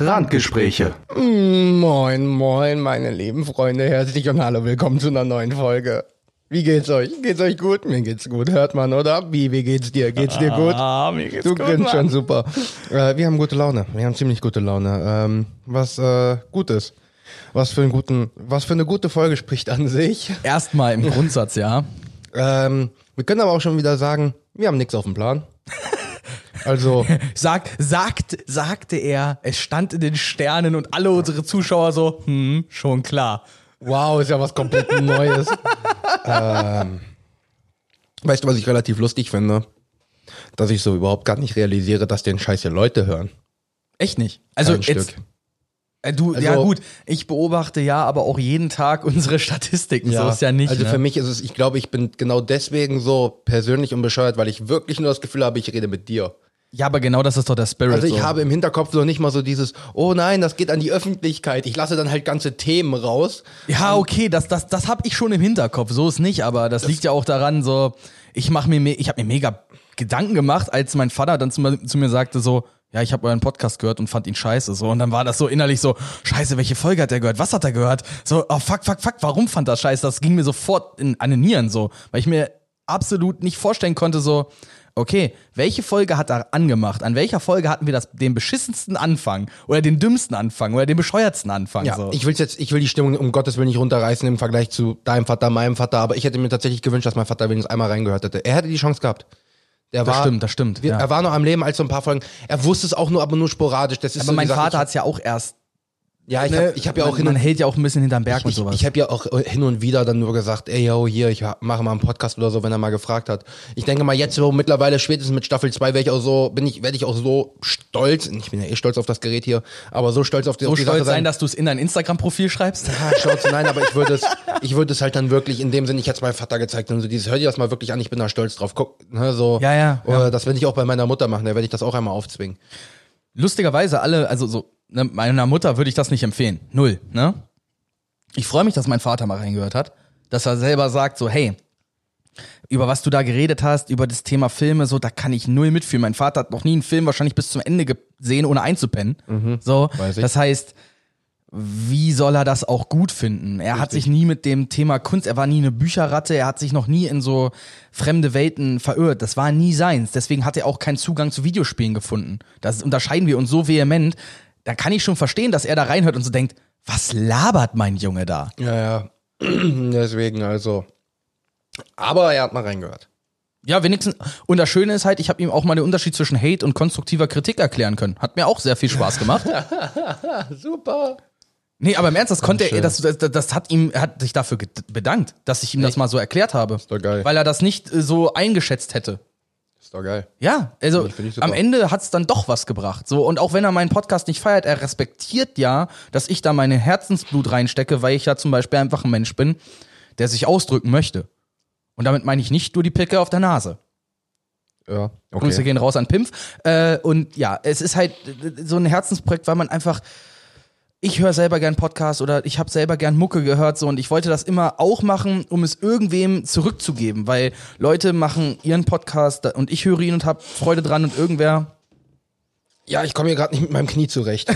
Randgespräche. Moin, moin, meine lieben Freunde. Herzlich und hallo, willkommen zu einer neuen Folge. Wie geht's euch? Geht's euch gut? Mir geht's gut, hört man, oder? Wie, wie geht's dir? Geht's dir gut? Ah, mir geht's du gut, grinst schon super. Äh, wir haben gute Laune. Wir haben ziemlich gute Laune. Ähm, was äh, gut ist. Was für, einen guten, was für eine gute Folge spricht an sich. Erstmal im Grundsatz, ja. Ähm, wir können aber auch schon wieder sagen, wir haben nichts auf dem Plan. Also, Sag, sagt, sagte er, es stand in den Sternen und alle unsere Zuschauer so, hm, schon klar. wow, ist ja was komplett Neues. ähm, weißt du, was ich relativ lustig finde? Dass ich so überhaupt gar nicht realisiere, dass den Scheiß hier Leute hören. Echt nicht. Also Kein jetzt, Stück. äh, du, ja Also- gut, ich beobachte ja aber auch jeden Tag unsere Statistiken, so ist ja nicht. Also ne? für mich ist es, ich glaube, ich bin genau deswegen so persönlich und bescheuert, weil ich wirklich nur das Gefühl habe, ich rede mit dir. Ja, aber genau das ist doch der Spirit. Also ich so. habe im Hinterkopf noch nicht mal so dieses, oh nein, das geht an die Öffentlichkeit. Ich lasse dann halt ganze Themen raus. Ja, okay, das, das, das habe ich schon im Hinterkopf. So ist nicht, aber das, liegt ja auch daran, so, ich mache mir, ich habe mir mega Gedanken gemacht, als mein Vater dann zu, mir- zu mir sagte, so, ja, ich habe euren Podcast gehört und fand ihn scheiße. So, und dann war das so innerlich so, scheiße, welche Folge hat er gehört? Was hat er gehört? So, oh fuck, fuck, fuck, warum fand das scheiße? Das ging mir sofort in, an den Nieren so, weil ich mir absolut nicht vorstellen konnte, so, okay, welche Folge hat er angemacht? An welcher Folge hatten wir das, den beschissensten Anfang oder den dümmsten Anfang oder den bescheuertsten Anfang? Ja, so. ich will jetzt, ich will die Stimmung um Gottes Willen nicht runterreißen im Vergleich zu deinem Vater, meinem Vater, aber ich hätte mir tatsächlich gewünscht, dass mein Vater wenigstens einmal reingehört hätte. Er hätte die Chance gehabt. Der Das war, stimmt, das stimmt, Wir, ja. Er war noch am Leben als so ein paar Folgen. Er wusste es auch nur, aber nur sporadisch. Das ist aber so mein Vater ich- hat's ja auch erst Ja, ich ne, habe ich hab ja auch man, hin man und hält ja auch ein bisschen hinterm Berg und ich, sowas. ich habe ja auch hin und wieder dann nur gesagt, ey, yo, hier, ich mache mal einen Podcast oder so, wenn er mal gefragt hat. Ich denke mal, jetzt so mittlerweile, spätestens mit Staffel 2, werde ich auch so, bin ich, werde ich auch so stolz, ich bin ja eh stolz auf das Gerät hier, aber so stolz auf die, so auf die stolz Sache sein, dass du es in dein Instagram-Profil schreibst. Ja, Schnauze, nein, aber ich würde es, ich würde es halt dann wirklich in dem Sinne, ich hätte es meinem Vater gezeigt und so dieses, hör dir das mal wirklich an, ich bin da stolz drauf, guck, ne, so. Ja, ja, Oder ja. das werde ich auch bei meiner Mutter machen, da werde ich das auch einmal aufzwingen. Lustigerweise alle, also so, meiner Mutter würde ich das nicht empfehlen. Null, ne? Ich freue mich, dass mein Vater mal reingehört hat, dass er selber sagt, so, hey, über was du da geredet hast, über das Thema Filme, so, da kann ich null mitfühlen. Mein Vater hat noch nie einen Film wahrscheinlich bis zum Ende gesehen, ohne einzupennen. So, Mhm. Ich. das heißt, wie soll er das auch gut finden? Er hat sich nie mit dem Thema Kunst, er war nie eine Bücherratte, er hat sich noch nie in so fremde Welten verirrt. Das war nie seins. Deswegen hat er auch keinen Zugang zu Videospielen gefunden. Das unterscheiden wir uns so vehement. Da kann ich schon verstehen, dass er da reinhört und so denkt, was labert mein Junge da? Ja, ja. Deswegen, also. Aber er hat mal reingehört. Ja, wenigstens. Und das Schöne ist halt, ich habe ihm auch mal den Unterschied zwischen Hate und konstruktiver Kritik erklären können. Hat mir auch sehr viel Spaß gemacht. Super. Nee, aber im Ernst, das konnte er, das, das, das hat ihm, er hat sich dafür bedankt, dass ich ihm das mal so erklärt habe. Ist doch geil. Weil er das nicht äh, so eingeschätzt hätte. Ist doch geil. Ja, also am Ende hat's dann doch was gebracht. So, und auch wenn er meinen Podcast nicht feiert, er respektiert ja, dass ich da meine Herzensblut reinstecke, weil ich ja zum Beispiel einfach ein Mensch bin, der sich ausdrücken möchte. Und damit meine ich nicht nur die Picke auf der Nase. Ja, Grüße okay. gehen raus an Pimpf. Äh, und ja, es ist halt so ein Herzensprojekt, weil man einfach. Ich höre selber gern Podcast oder ich habe selber gern Mucke gehört so und ich wollte das immer auch machen, um es irgendwem zurückzugeben, weil Leute machen ihren Podcast und ich höre ihn und habe Freude dran und irgendwer Ja, ich komme hier gerade nicht mit meinem Knie zurecht.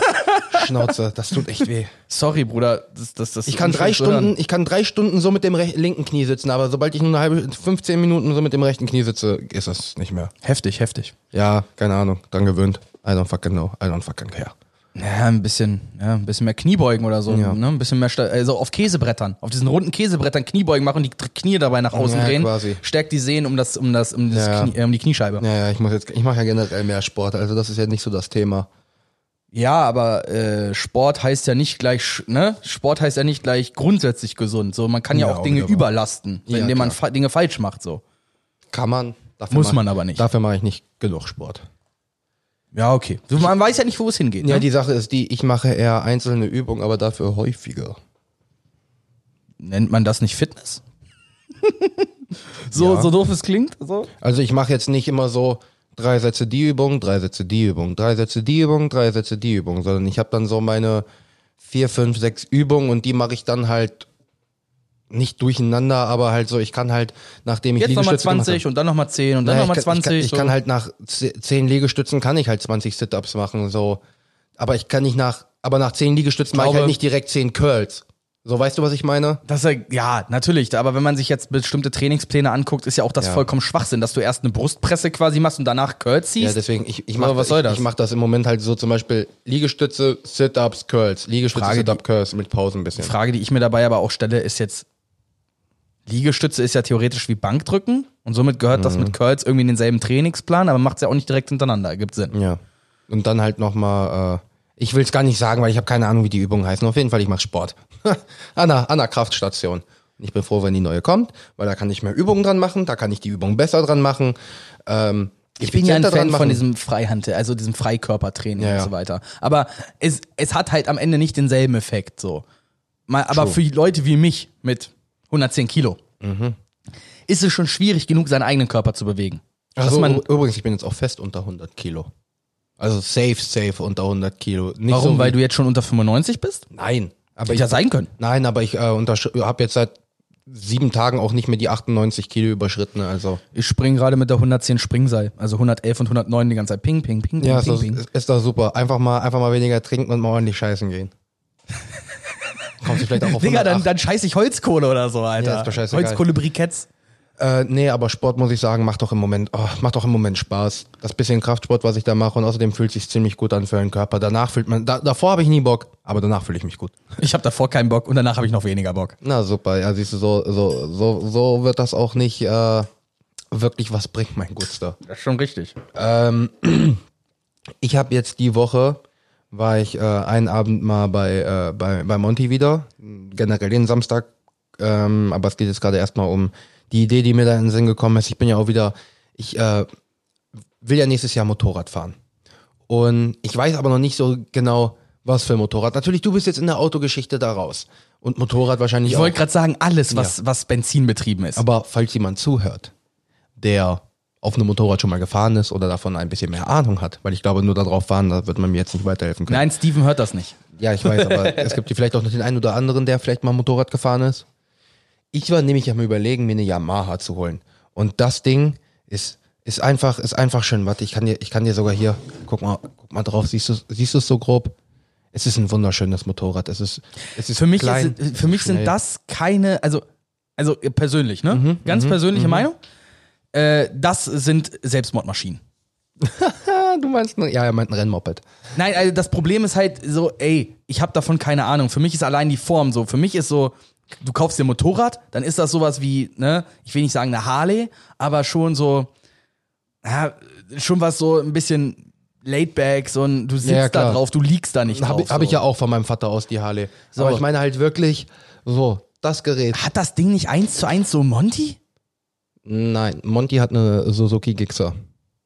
Schnauze, das tut echt weh. Sorry, Bruder, das, das, das Ich kann drei Stunden, ich kann drei Stunden so mit dem linken Knie sitzen, aber sobald ich nur eine halbe, 15 Minuten so mit dem rechten Knie sitze, ist das nicht mehr. Heftig, heftig. Ja, keine Ahnung, dran gewöhnt. I don't fucking know, I don't fucking care. Ja, ein bisschen, ja, ein bisschen mehr Kniebeugen oder so, Ja. ne? Ein bisschen mehr, also auf Käsebrettern, auf diesen runden Käsebrettern Kniebeugen machen, die Knie dabei nach außen Ja, drehen, quasi. stärkt die Sehnen um das, um das, um, Ja. Knie, äh, um die Kniescheibe. Ja, ja, ich muss jetzt, ich mache ja generell mehr Sport, also das ist ja nicht so das Thema. Ja, aber äh, Sport heißt ja nicht gleich, ne? Sport heißt ja nicht gleich grundsätzlich gesund. So, man kann ja, auch auch Dinge überlasten, indem man Dinge falsch macht. So. Kann man. Dafür Muss man aber nicht. Dafür mache ich nicht genug Sport. Ja, okay. Man weiß ja nicht, wo es hingeht. Ja, ne? die Sache ist die, ich mache eher einzelne Übungen, aber dafür häufiger. Nennt man das nicht Fitness? so, Ja. so doof es klingt. So. Also ich mache jetzt nicht immer so drei Sätze die Übung, drei Sätze die Übung, drei Sätze die Übung, drei Sätze die Übung, sondern ich habe dann so meine vier, fünf, sechs Übungen und die mache ich dann halt nicht durcheinander, aber halt so, ich kann halt, nachdem ich Jetzt Liegestütze gemacht 20 habe- und dann nochmal 10 und dann Naja, nochmal ich kann, 20. Ich kann, ich so. kann halt nach ze- zehn Liegestützen kann ich halt 20 Sit-Ups machen, so. Aber ich kann nicht nach, aber nach zehn Liegestützen mache ich glaube- halt nicht direkt zehn Curls. So, weißt du, was ich meine? Das ja, ja, natürlich. Aber wenn man sich jetzt bestimmte Trainingspläne anguckt, ist ja auch das Ja. vollkommen Schwachsinn, dass du erst eine Brustpresse quasi machst und danach Curls Ja, ziehst. deswegen, ich, ich mache was soll ich, das? ich mach das im Moment halt so zum Beispiel Liegestütze, Sit-Ups, Curls. Liegestütze, Sit-Up, Curls mit Pausen ein bisschen. Die Frage, die ich mir dabei aber auch stelle, ist jetzt, Liegestütze ist ja theoretisch wie Bankdrücken und somit gehört das Mhm. mit Curls irgendwie in denselben Trainingsplan, aber macht es ja auch nicht direkt hintereinander. Gibt Sinn. Ja. Und dann halt nochmal, äh, ich will es gar nicht sagen, weil ich habe keine Ahnung, wie die Übungen heißen. Auf jeden Fall, ich mache Sport. an, der, an der Kraftstation. Und ich bin froh, wenn die neue kommt, weil da kann ich mehr Übungen dran machen, da kann ich die Übungen besser dran machen. Ähm, Ich bin ja ein Fan von diesem Freihand, also diesem Freikörpertraining Ja, und ja. so weiter. Aber es, es hat halt am Ende nicht denselben Effekt, so. Mal, aber True. für die Leute wie mich mit 110 Kilo Mhm. ist es schon schwierig genug, seinen eigenen Körper zu bewegen. Also man, übrigens, ich bin jetzt auch fest unter 100 Kilo. Also safe, safe unter 100 Kilo. Nicht warum? so Weil du jetzt schon unter 95 bist? Nein. Aber Hätte ich, ja sein können. nein, aber ich äh, habe jetzt seit sieben Tagen auch nicht mehr die 98 Kilo überschritten. Also Ich springe gerade mit der 110 Springseil, also 111 und 109 die ganze Zeit. Ping, ping, ping, ping, ja, ping, ist, ping. ist, ist doch super. Einfach mal, einfach mal weniger trinken und mal ordentlich scheißen gehen. Kommst du vielleicht auch auf Digga, dann, 108. dann scheiß ich Holzkohle oder so, Alter. Ja, ist. Holzkohle-Briketts. Äh, nee, aber Sport muss ich sagen, macht doch im Moment, oh, macht doch im Moment Spaß. Das bisschen Kraftsport, was ich da mache und außerdem fühlt sich ziemlich gut an für den Körper. Danach fühlt man, da, davor habe ich nie Bock, aber danach fühle ich mich gut. Ich habe davor keinen Bock und danach habe ich noch weniger Bock. Na super, ja siehst du, so, so, so, so wird das auch nicht äh, wirklich was bringen, mein Gutster. Das ist schon richtig. Ähm, ich habe jetzt die Woche, war ich äh, einen Abend mal bei, äh, bei, bei Monty wieder, generell den Samstag, ähm, aber es geht jetzt gerade erstmal um die Idee, die mir da in den Sinn gekommen ist. Ich bin ja auch wieder, ich äh, will ja nächstes Jahr Motorrad fahren. Und ich weiß aber noch nicht so genau, was für ein Motorrad. Natürlich, du bist jetzt in der Autogeschichte da raus. Und Motorrad wahrscheinlich Ich wollte gerade sagen, alles, was, was benzinbetrieben ist. Aber falls jemand zuhört, der auf einem Motorrad schon mal gefahren ist oder davon ein bisschen mehr Ahnung hat, weil ich glaube, nur darauf fahren, da wird man mir jetzt nicht weiterhelfen können. Nein, Steven hört das nicht. Ja, ich weiß, aber es gibt hier vielleicht auch noch den einen oder anderen, der vielleicht mal Motorrad gefahren ist. Ich war nämlich am überlegen, mir eine Yamaha zu holen. Und das Ding ist, ist einfach, ist einfach schön. Warte, ich kann dir, ich kann dir sogar hier, guck mal, guck mal drauf, siehst du, siehst du es so grob? Es ist ein wunderschönes Motorrad. Es ist, es ist Für mich, klein, ist, für mich sind das keine, also, also persönlich, ne? Ganz persönliche Meinung. Äh, das sind Selbstmordmaschinen. Du meinst, ja, er meint ein Rennmoped. Nein, also das Problem ist halt so, ey, ich habe davon keine Ahnung. Für mich ist allein die Form so. Für mich ist so, du kaufst dir ein Motorrad, dann ist das sowas wie, ne, ich will nicht sagen eine Harley, aber schon so, ja, schon was so ein bisschen laid back, so ein, du sitzt Ja, da drauf, du liegst da nicht drauf. Habe hab ich so. ja auch von meinem Vater aus die Harley. So. Aber ich meine halt wirklich, so, das Gerät. Hat das Ding nicht eins zu eins so Monty? Nein, Monty hat eine Suzuki Gixxer.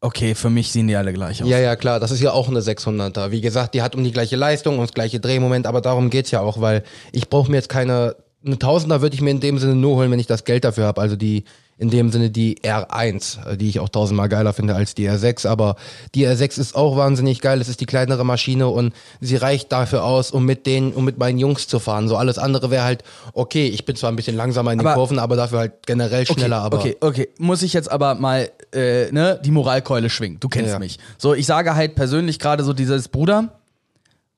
Okay, für mich sehen die alle gleich aus. Ja, ja, klar, das ist ja auch eine 600er. Wie gesagt, die hat um die gleiche Leistung und das gleiche Drehmoment, aber darum geht's ja auch, weil ich brauche mir jetzt keine, eine Tausender würde ich mir in dem Sinne nur holen, wenn ich das Geld dafür habe. Also die, in dem Sinne die R1, äh, die ich auch tausendmal geiler finde als die R6, aber die R6 ist auch wahnsinnig geil, es ist die kleinere Maschine und sie reicht dafür aus, um mit denen, um mit meinen Jungs zu fahren. So alles andere wäre halt, okay, ich bin zwar ein bisschen langsamer in den Aber- Kurven, aber dafür halt generell Okay, schneller, aber. okay, okay. Muss ich jetzt aber mal äh, ne, die Moralkeule schwingen. Du kennst Ja. mich. So, ich sage halt persönlich gerade so dieses Bruder.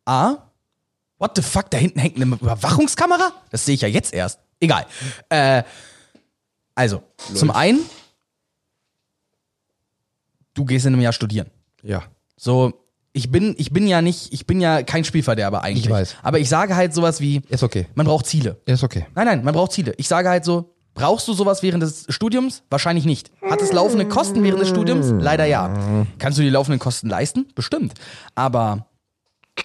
A. What the fuck? Da hinten hängt eine Überwachungskamera? Das sehe ich ja jetzt erst. Egal. Äh, also, zum einen, du gehst in einem Jahr studieren. Ja. So, ich bin, ich bin ja nicht, ich bin ja kein Spielverderber eigentlich. Ich weiß. Aber ich sage halt sowas wie, Ist okay. man braucht Ziele. Ist okay. Nein, nein, man braucht Ziele. Ich sage halt so, brauchst du sowas während des Studiums? Wahrscheinlich nicht. Hat es laufende Kosten während des Studiums? Leider ja. Kannst du die laufenden Kosten leisten? Bestimmt. Aber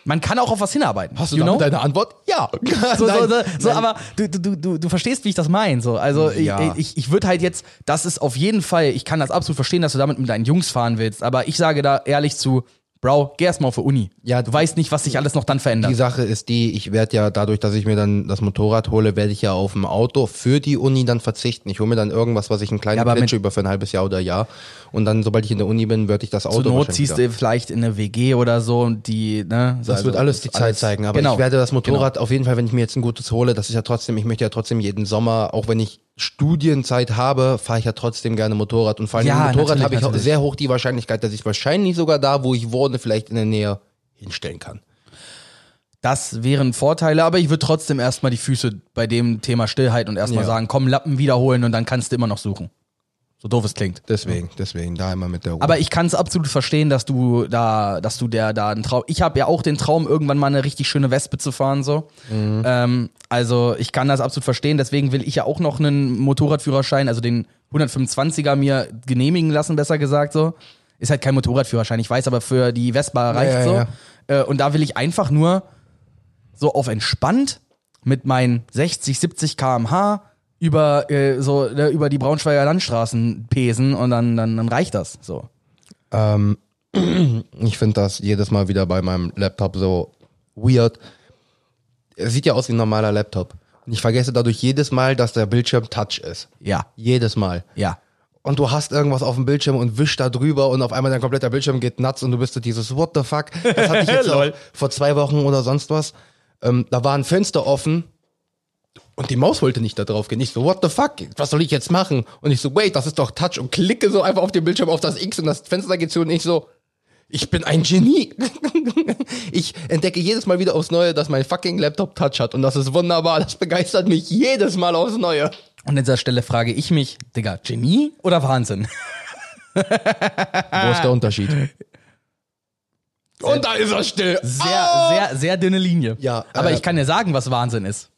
man kann auch auf was hinarbeiten. Hast du you damit know? deine Antwort? Ja. So, so, so, so aber du, du, du, du verstehst, wie ich das meine. So. Also Ja. ich, ich, ich würde halt jetzt, das ist auf jeden Fall, ich kann das absolut verstehen, dass du damit mit deinen Jungs fahren willst, aber ich sage da ehrlich zu, Bro, geh erst mal auf die Uni. Ja, du weißt nicht, was sich alles noch dann verändert. Die Sache ist die, ich werde ja dadurch, dass ich mir dann das Motorrad hole, werde ich ja auf ein Auto für die Uni dann verzichten. Ich hole mir dann irgendwas, was ich einen kleinen Ja, Plätsche über für ein halbes Jahr oder Jahr. Und dann, sobald ich in der Uni bin, würde ich das Auto Zur Not ziehst wieder- du vielleicht in eine WG oder so und die, ne? Das also wird alles die Zeit zeigen, aber genau. ich werde das Motorrad auf jeden Fall, wenn ich mir jetzt ein gutes hole, das ist ja trotzdem, ich möchte ja trotzdem jeden Sommer, auch wenn ich Studienzeit habe, fahre ich ja trotzdem gerne Motorrad und vor allem Ja, Motorrad habe ich natürlich. sehr hoch die Wahrscheinlichkeit, dass ich wahrscheinlich sogar da, wo ich wohne, vielleicht in der Nähe hinstellen kann. Das wären Vorteile, aber ich würde trotzdem erstmal die Füße bei dem Thema Stillhalten und erstmal Ja. sagen, komm, Lappen wiederholen und dann kannst du immer noch suchen. So doof es klingt. Deswegen, deswegen, da immer mit der Ruhe. Aber ich kann es absolut verstehen, dass du da, dass du der da einen Traum. Ich habe ja auch den Traum, irgendwann mal eine richtig schöne Wespe zu fahren so. Ähm, also ich kann das absolut verstehen. Deswegen will ich ja auch noch einen Motorradführerschein, also den 125er mir genehmigen lassen, besser gesagt so. Ist halt kein Motorradführerschein, ich weiß, aber für die Vespa reicht ja, so. ja. Äh, und da will ich einfach nur so auf entspannt mit meinen 60, 70 km/h über äh, so ne, über die Braunschweiger Landstraßen pesen und dann, dann, dann reicht das so. Ähm, ich finde das jedes Mal wieder bei meinem Laptop so weird. Er sieht ja aus wie ein normaler Laptop. Und ich vergesse dadurch jedes Mal, dass der Bildschirm Touch ist. Ja, Jedes Mal. ja. Und du hast irgendwas auf dem Bildschirm und wischst da drüber und auf einmal dein kompletter Bildschirm geht nuts und du bist so dieses What the fuck. Das hatte ich jetzt vor zwei Wochen oder sonst was. Ähm, da war ein Fenster offen und die Maus wollte nicht da drauf gehen. Ich so, what the fuck? Was soll ich jetzt machen? Und ich so, wait, das ist doch Touch und klicke so einfach auf den Bildschirm auf das X und das Fenster geht zu und ich so, ich bin ein Genie. ich entdecke jedes Mal wieder aufs Neue, dass mein fucking Laptop Touch hat und das ist wunderbar. Das begeistert mich jedes Mal aufs Neue. Und an dieser Stelle frage ich mich, Digga, Genie oder Wahnsinn? Wo ist der Unterschied? Und da ist er still. Sehr, sehr, sehr dünne Linie. Ja, Aber äh, ich kann dir sagen, was Wahnsinn ist.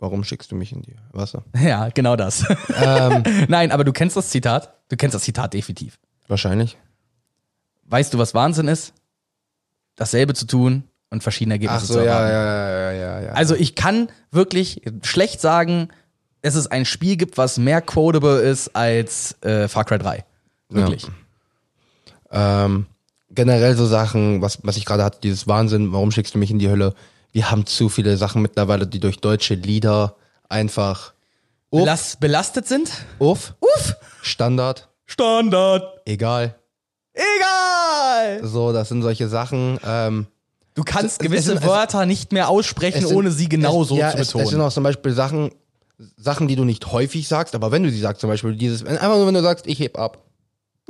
Warum schickst du mich in die Wasser? Ja, genau das. ähm, Nein, aber du kennst das Zitat? Du kennst das Zitat definitiv. wahrscheinlich. Weißt du, was Wahnsinn ist? Dasselbe zu tun und verschiedene Ach Ergebnisse so, zu ja, erwarten. ja, ja, ja, ja. Also ich kann wirklich schlecht sagen, dass es ein Spiel gibt, was mehr quotable ist als äh, Far Cry 3. Wirklich. ähm, generell so Sachen, was, was ich gerade hatte, dieses Wahnsinn, warum schickst du mich in die Hölle? Wir haben zu viele Sachen mittlerweile, die durch deutsche Lieder einfach Uff. Belas belastet sind? Uff, Uff! Standard, Standard! egal. Egal! So, das sind solche Sachen. Ähm, Du kannst Es- gewisse es sind- es- Wörter nicht mehr aussprechen, es sind- ohne sie genau es, so ja, zu es, betonen. es sind auch zum Beispiel Sachen, Sachen, die du nicht häufig sagst, aber wenn du sie sagst, zum Beispiel dieses, einfach nur wenn du sagst, ich heb ab.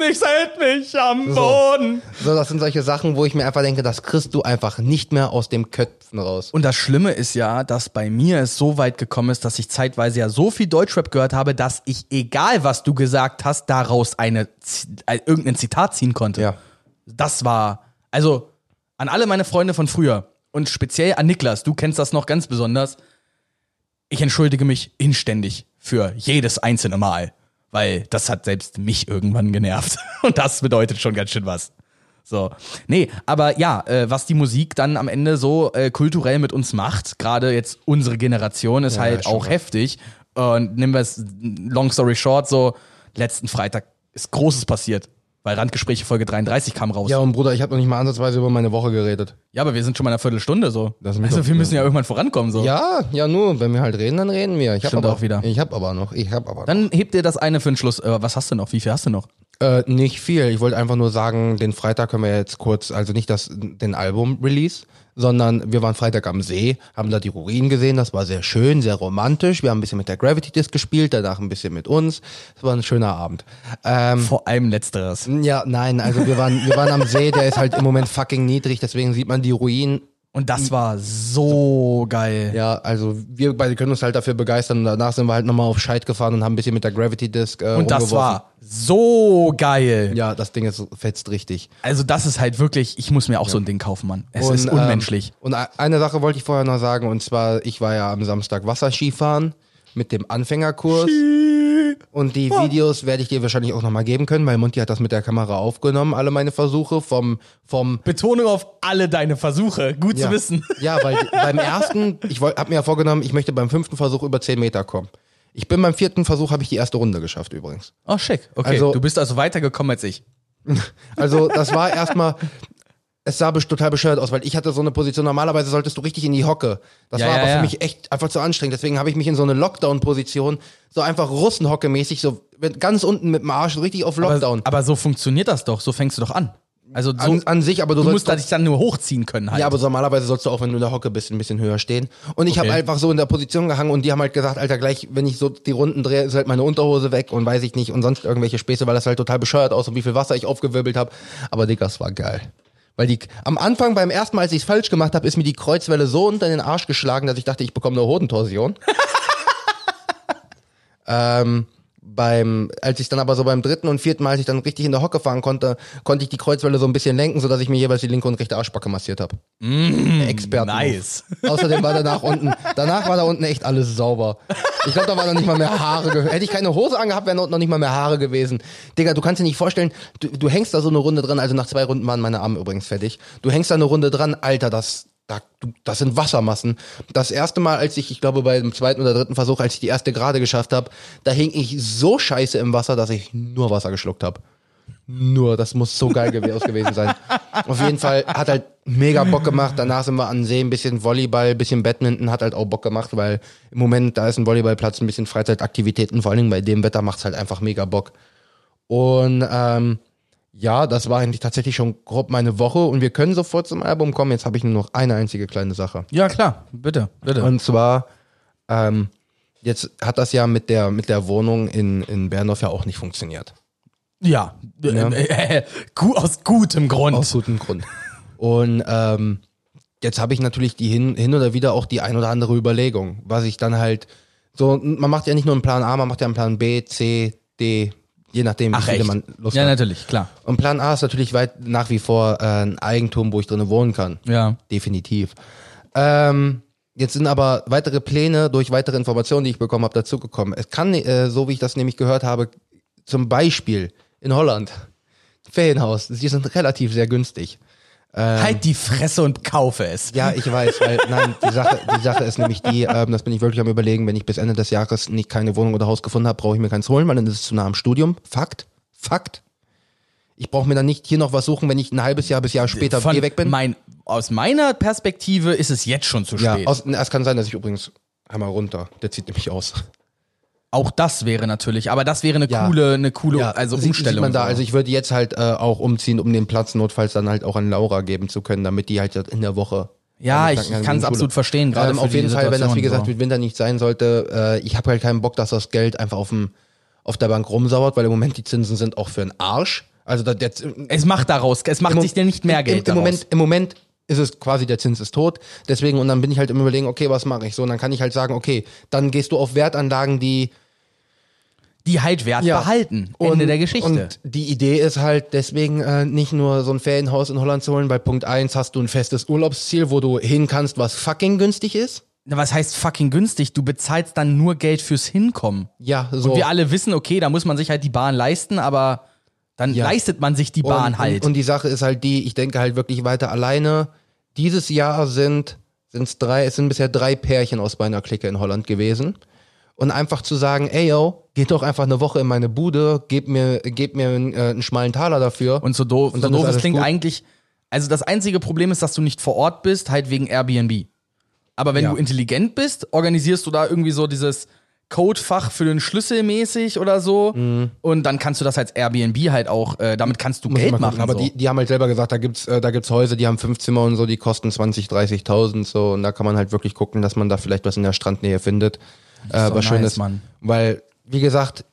Nichts hält mich am So. Boden. So, das sind solche Sachen, wo ich mir einfach denke, das kriegst du einfach nicht mehr aus dem Köpfen raus. Und das Schlimme ist ja, dass bei mir es so weit gekommen ist, dass ich zeitweise ja so viel Deutschrap gehört habe, dass ich, egal was du gesagt hast, daraus eine, äh, irgendein Zitat ziehen konnte. Ja. Das war, also an alle meine Freunde von früher und speziell an Niklas, du kennst das noch ganz besonders. Ich entschuldige mich inständig für jedes einzelne Mal, weil das hat selbst mich irgendwann genervt. Und das bedeutet schon ganz schön was. So. Nee, aber ja, äh, was die Musik dann am Ende so äh, kulturell mit uns macht, gerade jetzt unsere Generation, ist Ja, halt auch krass. heftig. Und nehmen wir es, long story short, so, letzten Freitag ist Großes passiert. Weil Randgespräche Folge 33 kam raus. Ja, und Bruder, ich habe noch nicht mal ansatzweise über meine Woche geredet. Ja, aber wir sind schon mal in einer Viertelstunde so. Das ist mir also doch- wir müssen ja irgendwann vorankommen so. Ja, ja, nur, wenn wir halt reden, dann reden wir. Ich hab Stimmt aber, auch wieder. Ich habe aber noch, ich habe aber Dann hebt dir das eine für den Schluss. Äh, was hast du noch? Wie viel hast du noch? Äh, nicht viel. Ich wollte einfach nur sagen, den Freitag können wir jetzt kurz, also nicht das, den Album-Release, sondern wir waren Freitag am See, haben da die Ruinen gesehen. Das war sehr schön, sehr romantisch. Wir haben ein bisschen mit der Gravity Disc gespielt, danach ein bisschen mit uns. Das war ein schöner Abend. Ähm, Vor allem letzteres. ja, nein, also wir waren, wir waren am See, der ist halt im Moment fucking niedrig, deswegen sieht man die Ruinen. Und das war so geil. Ja, also wir beide können uns halt dafür begeistern und danach sind wir halt nochmal auf Scheit gefahren und haben ein bisschen mit der Gravity Disc äh, Und das war so geil. Ja, das Ding ist fetzt richtig. Also das ist halt wirklich, ich muss mir auch so ein Ding kaufen, Mann. Es Und, ist unmenschlich. Ähm, und e- eine Sache wollte ich vorher noch sagen, und zwar, ich war ja am Samstag Wasserskifahren mit dem Anfängerkurs. Und die Videos werde ich dir wahrscheinlich auch nochmal geben können, weil Monty hat das mit der Kamera aufgenommen, alle meine Versuche vom, vom Betonung auf alle deine Versuche. Gut ja. zu wissen. Ja, weil beim ersten, ich habe mir ja vorgenommen, ich möchte beim fünften Versuch über 10 Meter kommen. Ich bin beim vierten Versuch, habe ich die erste Runde geschafft übrigens. Oh, schick. Okay, Also- du bist also weitergekommen als ich. Also das war erstmal, es sah total bescheuert aus, weil ich hatte so eine Position, normalerweise solltest du richtig in die Hocke. Das Ja, war ja, aber für ja. mich echt einfach zu anstrengend. Deswegen habe ich mich in so eine Lockdown-Position, so einfach Russenhocke-mäßig, so ganz unten mit dem Arsch, richtig auf Lockdown. Aber, aber so funktioniert das doch. So fängst du doch an. Also so, an, an sich, aber du, du musst da dich dann nur hochziehen können halt. Ja, aber so normalerweise sollst du auch, wenn du in der Hocke bist, ein bisschen höher stehen. Und ich habe Okay. einfach so in der Position gehangen und die haben halt gesagt, Alter, gleich, wenn ich so die Runden drehe, ist halt meine Unterhose weg und weiß ich nicht und sonst irgendwelche Späße, weil das halt total bescheuert aus und wie viel Wasser ich aufgewirbelt habe. Aber Digga, das war geil. Weil die am Anfang beim ersten Mal, als ich es falsch gemacht habe, ist mir die Kreuzwelle so unter den Arsch geschlagen, dass ich dachte, ich bekomme eine Hodentorsion. ähm, beim, als ich dann aber so beim dritten und vierten Mal, als ich dann richtig in der Hocke fahren konnte, konnte ich die Kreuzwelle so ein bisschen lenken, sodass ich mir jeweils die linke und rechte Arschbacke massiert habe. Mm, Experten. nice. Außerdem war danach unten, danach war da unten echt alles sauber. Ich glaube, da war noch nicht mal mehr Haare. Hätte ich keine Hose angehabt, wären da unten noch nicht mal mehr Haare gewesen. Digga, du kannst dir nicht vorstellen, du, du hängst da so eine Runde dran, also nach zwei Runden waren meine Arme übrigens fertig. Du hängst da eine Runde dran, Alter, das, da, das sind Wassermassen. Das erste Mal, als ich, ich glaube, bei dem zweiten oder dritten Versuch, als ich die erste gerade geschafft habe, da hing ich so scheiße im Wasser, dass ich nur Wasser geschluckt habe. Nur, das muss so geil gewesen sein. Auf jeden Fall hat halt mega Bock gemacht. Danach sind wir an See, ein bisschen Volleyball, ein bisschen Badminton, hat halt auch Bock gemacht, weil im Moment, da ist ein Volleyballplatz, ein bisschen Freizeitaktivitäten, vor allen Dingen bei dem Wetter macht's halt einfach mega Bock. Und ähm, ja, das war eigentlich tatsächlich schon grob meine Woche und wir können sofort zum Album kommen. Jetzt habe ich nur noch eine einzige kleine Sache. Ja, klar. Bitte, bitte. Und zwar, ähm, jetzt hat das ja mit der, mit der Wohnung in, in Berndorf ja auch nicht funktioniert. ja. Äh, äh, gu aus gutem Grund. Aus gutem Grund. Und ähm, jetzt habe ich natürlich die hin, hin oder wieder auch die ein oder andere Überlegung, was ich dann halt so, man macht ja nicht nur einen Plan A, man macht ja einen Plan B, C, D, je nachdem, wie Ach, viele echt? man Lust ja, hat. natürlich, klar. Und Plan A ist natürlich weit nach wie vor äh, ein Eigentum, wo ich drinnen wohnen kann. Ja. Definitiv. Ähm, jetzt sind aber weitere Pläne durch weitere Informationen, die ich bekommen habe, dazugekommen. Es kann, äh, so wie ich das nämlich gehört habe, zum Beispiel in Holland, Ferienhaus, die sind relativ sehr günstig. Halt die Fresse und kaufe es. Ja, ich weiß, weil nein, die Sache, die Sache ist nämlich die, ähm, das bin ich wirklich am überlegen, wenn ich bis Ende des Jahres nicht keine Wohnung oder Haus gefunden habe, brauche ich mir keins holen, weil dann ist es zu nah am Studium. Fakt, Fakt. Ich brauche mir dann nicht hier noch was suchen, wenn ich ein halbes Jahr bis Jahr später Von hier weg bin. Mein, aus meiner Perspektive ist es jetzt schon zu ja, spät. aus, es kann sein, dass ich übrigens einmal runter. Der zieht nämlich aus. Auch das wäre natürlich, aber das wäre eine Ja. coole, eine coole, also sieht, Umstellung. Sieht man da. so. Also ich würde jetzt halt äh, auch umziehen, um den Platz notfalls dann halt auch an Laura geben zu können, damit die halt in der Woche. ja, ich kann es absolut verstehen, gerade Ähm, auf jeden Fall, wenn das wie gesagt so. mit Winter nicht sein sollte, äh, ich habe halt keinen Bock, dass das Geld einfach auf dem auf der Bank rumsauert, weil im Moment die Zinsen sind auch für einen Arsch. Also da, der, Es macht daraus, es macht Im sich dir nicht mehr Geld im, im. Moment Im Moment ist es quasi, der Zins ist tot. Deswegen, und dann bin ich halt im Überlegen, okay, was mache ich so? Und dann kann ich halt sagen, okay, dann gehst du auf Wertanlagen, die die halt Wert Ja. behalten. Und, Ende der Geschichte. Und die Idee ist halt deswegen äh, nicht nur so ein Ferienhaus in Holland zu holen, weil Punkt eins hast du ein festes Urlaubsziel, wo du hin kannst, was fucking günstig ist. Na, Was heißt fucking günstig? Du bezahlst dann nur Geld fürs Hinkommen. Ja, so. Und wir alle wissen, okay, da muss man sich halt die Bahn leisten, aber dann Ja. leistet man sich die Bahn und, halt. Und, und die Sache ist halt die, ich denke halt wirklich weiter alleine. Dieses Jahr sind sind's drei, es sind bisher drei Pärchen aus meiner Clique in Holland gewesen. Und einfach zu sagen, ey yo, geht doch einfach eine Woche in meine Bude, gebt mir, gebt mir einen, äh, einen schmalen Taler dafür. Und so doof, Und so doof es klingt gut. eigentlich, also das einzige Problem ist, dass du nicht vor Ort bist, halt wegen Airbnb. Aber wenn Ja. du intelligent bist, organisierst du da irgendwie so dieses Codefach für den Schlüssel mäßig oder so und dann kannst du das als Airbnb halt auch, äh, damit kannst du Mhm. Muss Geld machen. Aber so. die, die haben halt selber gesagt, da gibt's, äh, da gibt's Häuser, die haben fünf Zimmer und so, die kosten 20, 30.000 so. Und da kann man halt wirklich gucken, dass man da vielleicht was in der Strandnähe findet. Äh, was schön nice, ist. Mann. Weil, wie gesagt,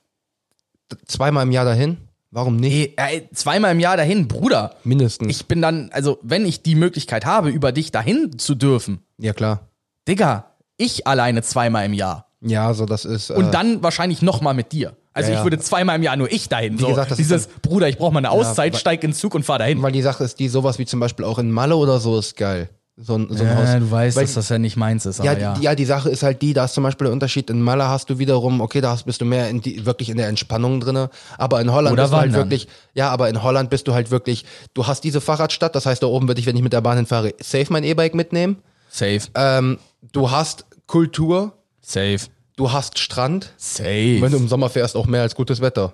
zweimal im Jahr dahin, warum nicht? Ey, ey, zweimal im Jahr dahin, Bruder. Mindestens. Ich bin dann, also wenn ich die Möglichkeit habe, über dich dahin zu dürfen, ja, klar. Digga, ich alleine zweimal im Jahr. Ja, so das ist. Äh, Und dann wahrscheinlich nochmal mit dir. Also Ja, ich ja. würde zweimal im Jahr nur ich dahin. so, gesagt, das ist dieses, Bruder, ich brauche mal eine Auszeit, weil- steig in den Zug und fahr dahin. weil die Sache ist die, sowas wie zum Beispiel auch in Malle oder so ist geil. So ein, so ein Haus. du weißt, Weil- dass das ja nicht meins ist, Ja, ja. Die, ja, die Sache ist halt die, da ist zum Beispiel der Unterschied. In Malle hast du wiederum, okay, da hast, bist du mehr in die, wirklich in der Entspannung drinne. Aber in Holland Oder bist du halt wandern. wirklich, ja, aber in Holland bist du halt wirklich, du hast diese Fahrradstadt, das heißt, da oben würde ich, wenn ich mit der Bahn hinfahre, safe mein E-Bike mitnehmen. Safe. Ähm, du hast Kultur, Safe. du hast Strand. Safe. Wenn du im Sommer fährst, auch mehr als gutes Wetter.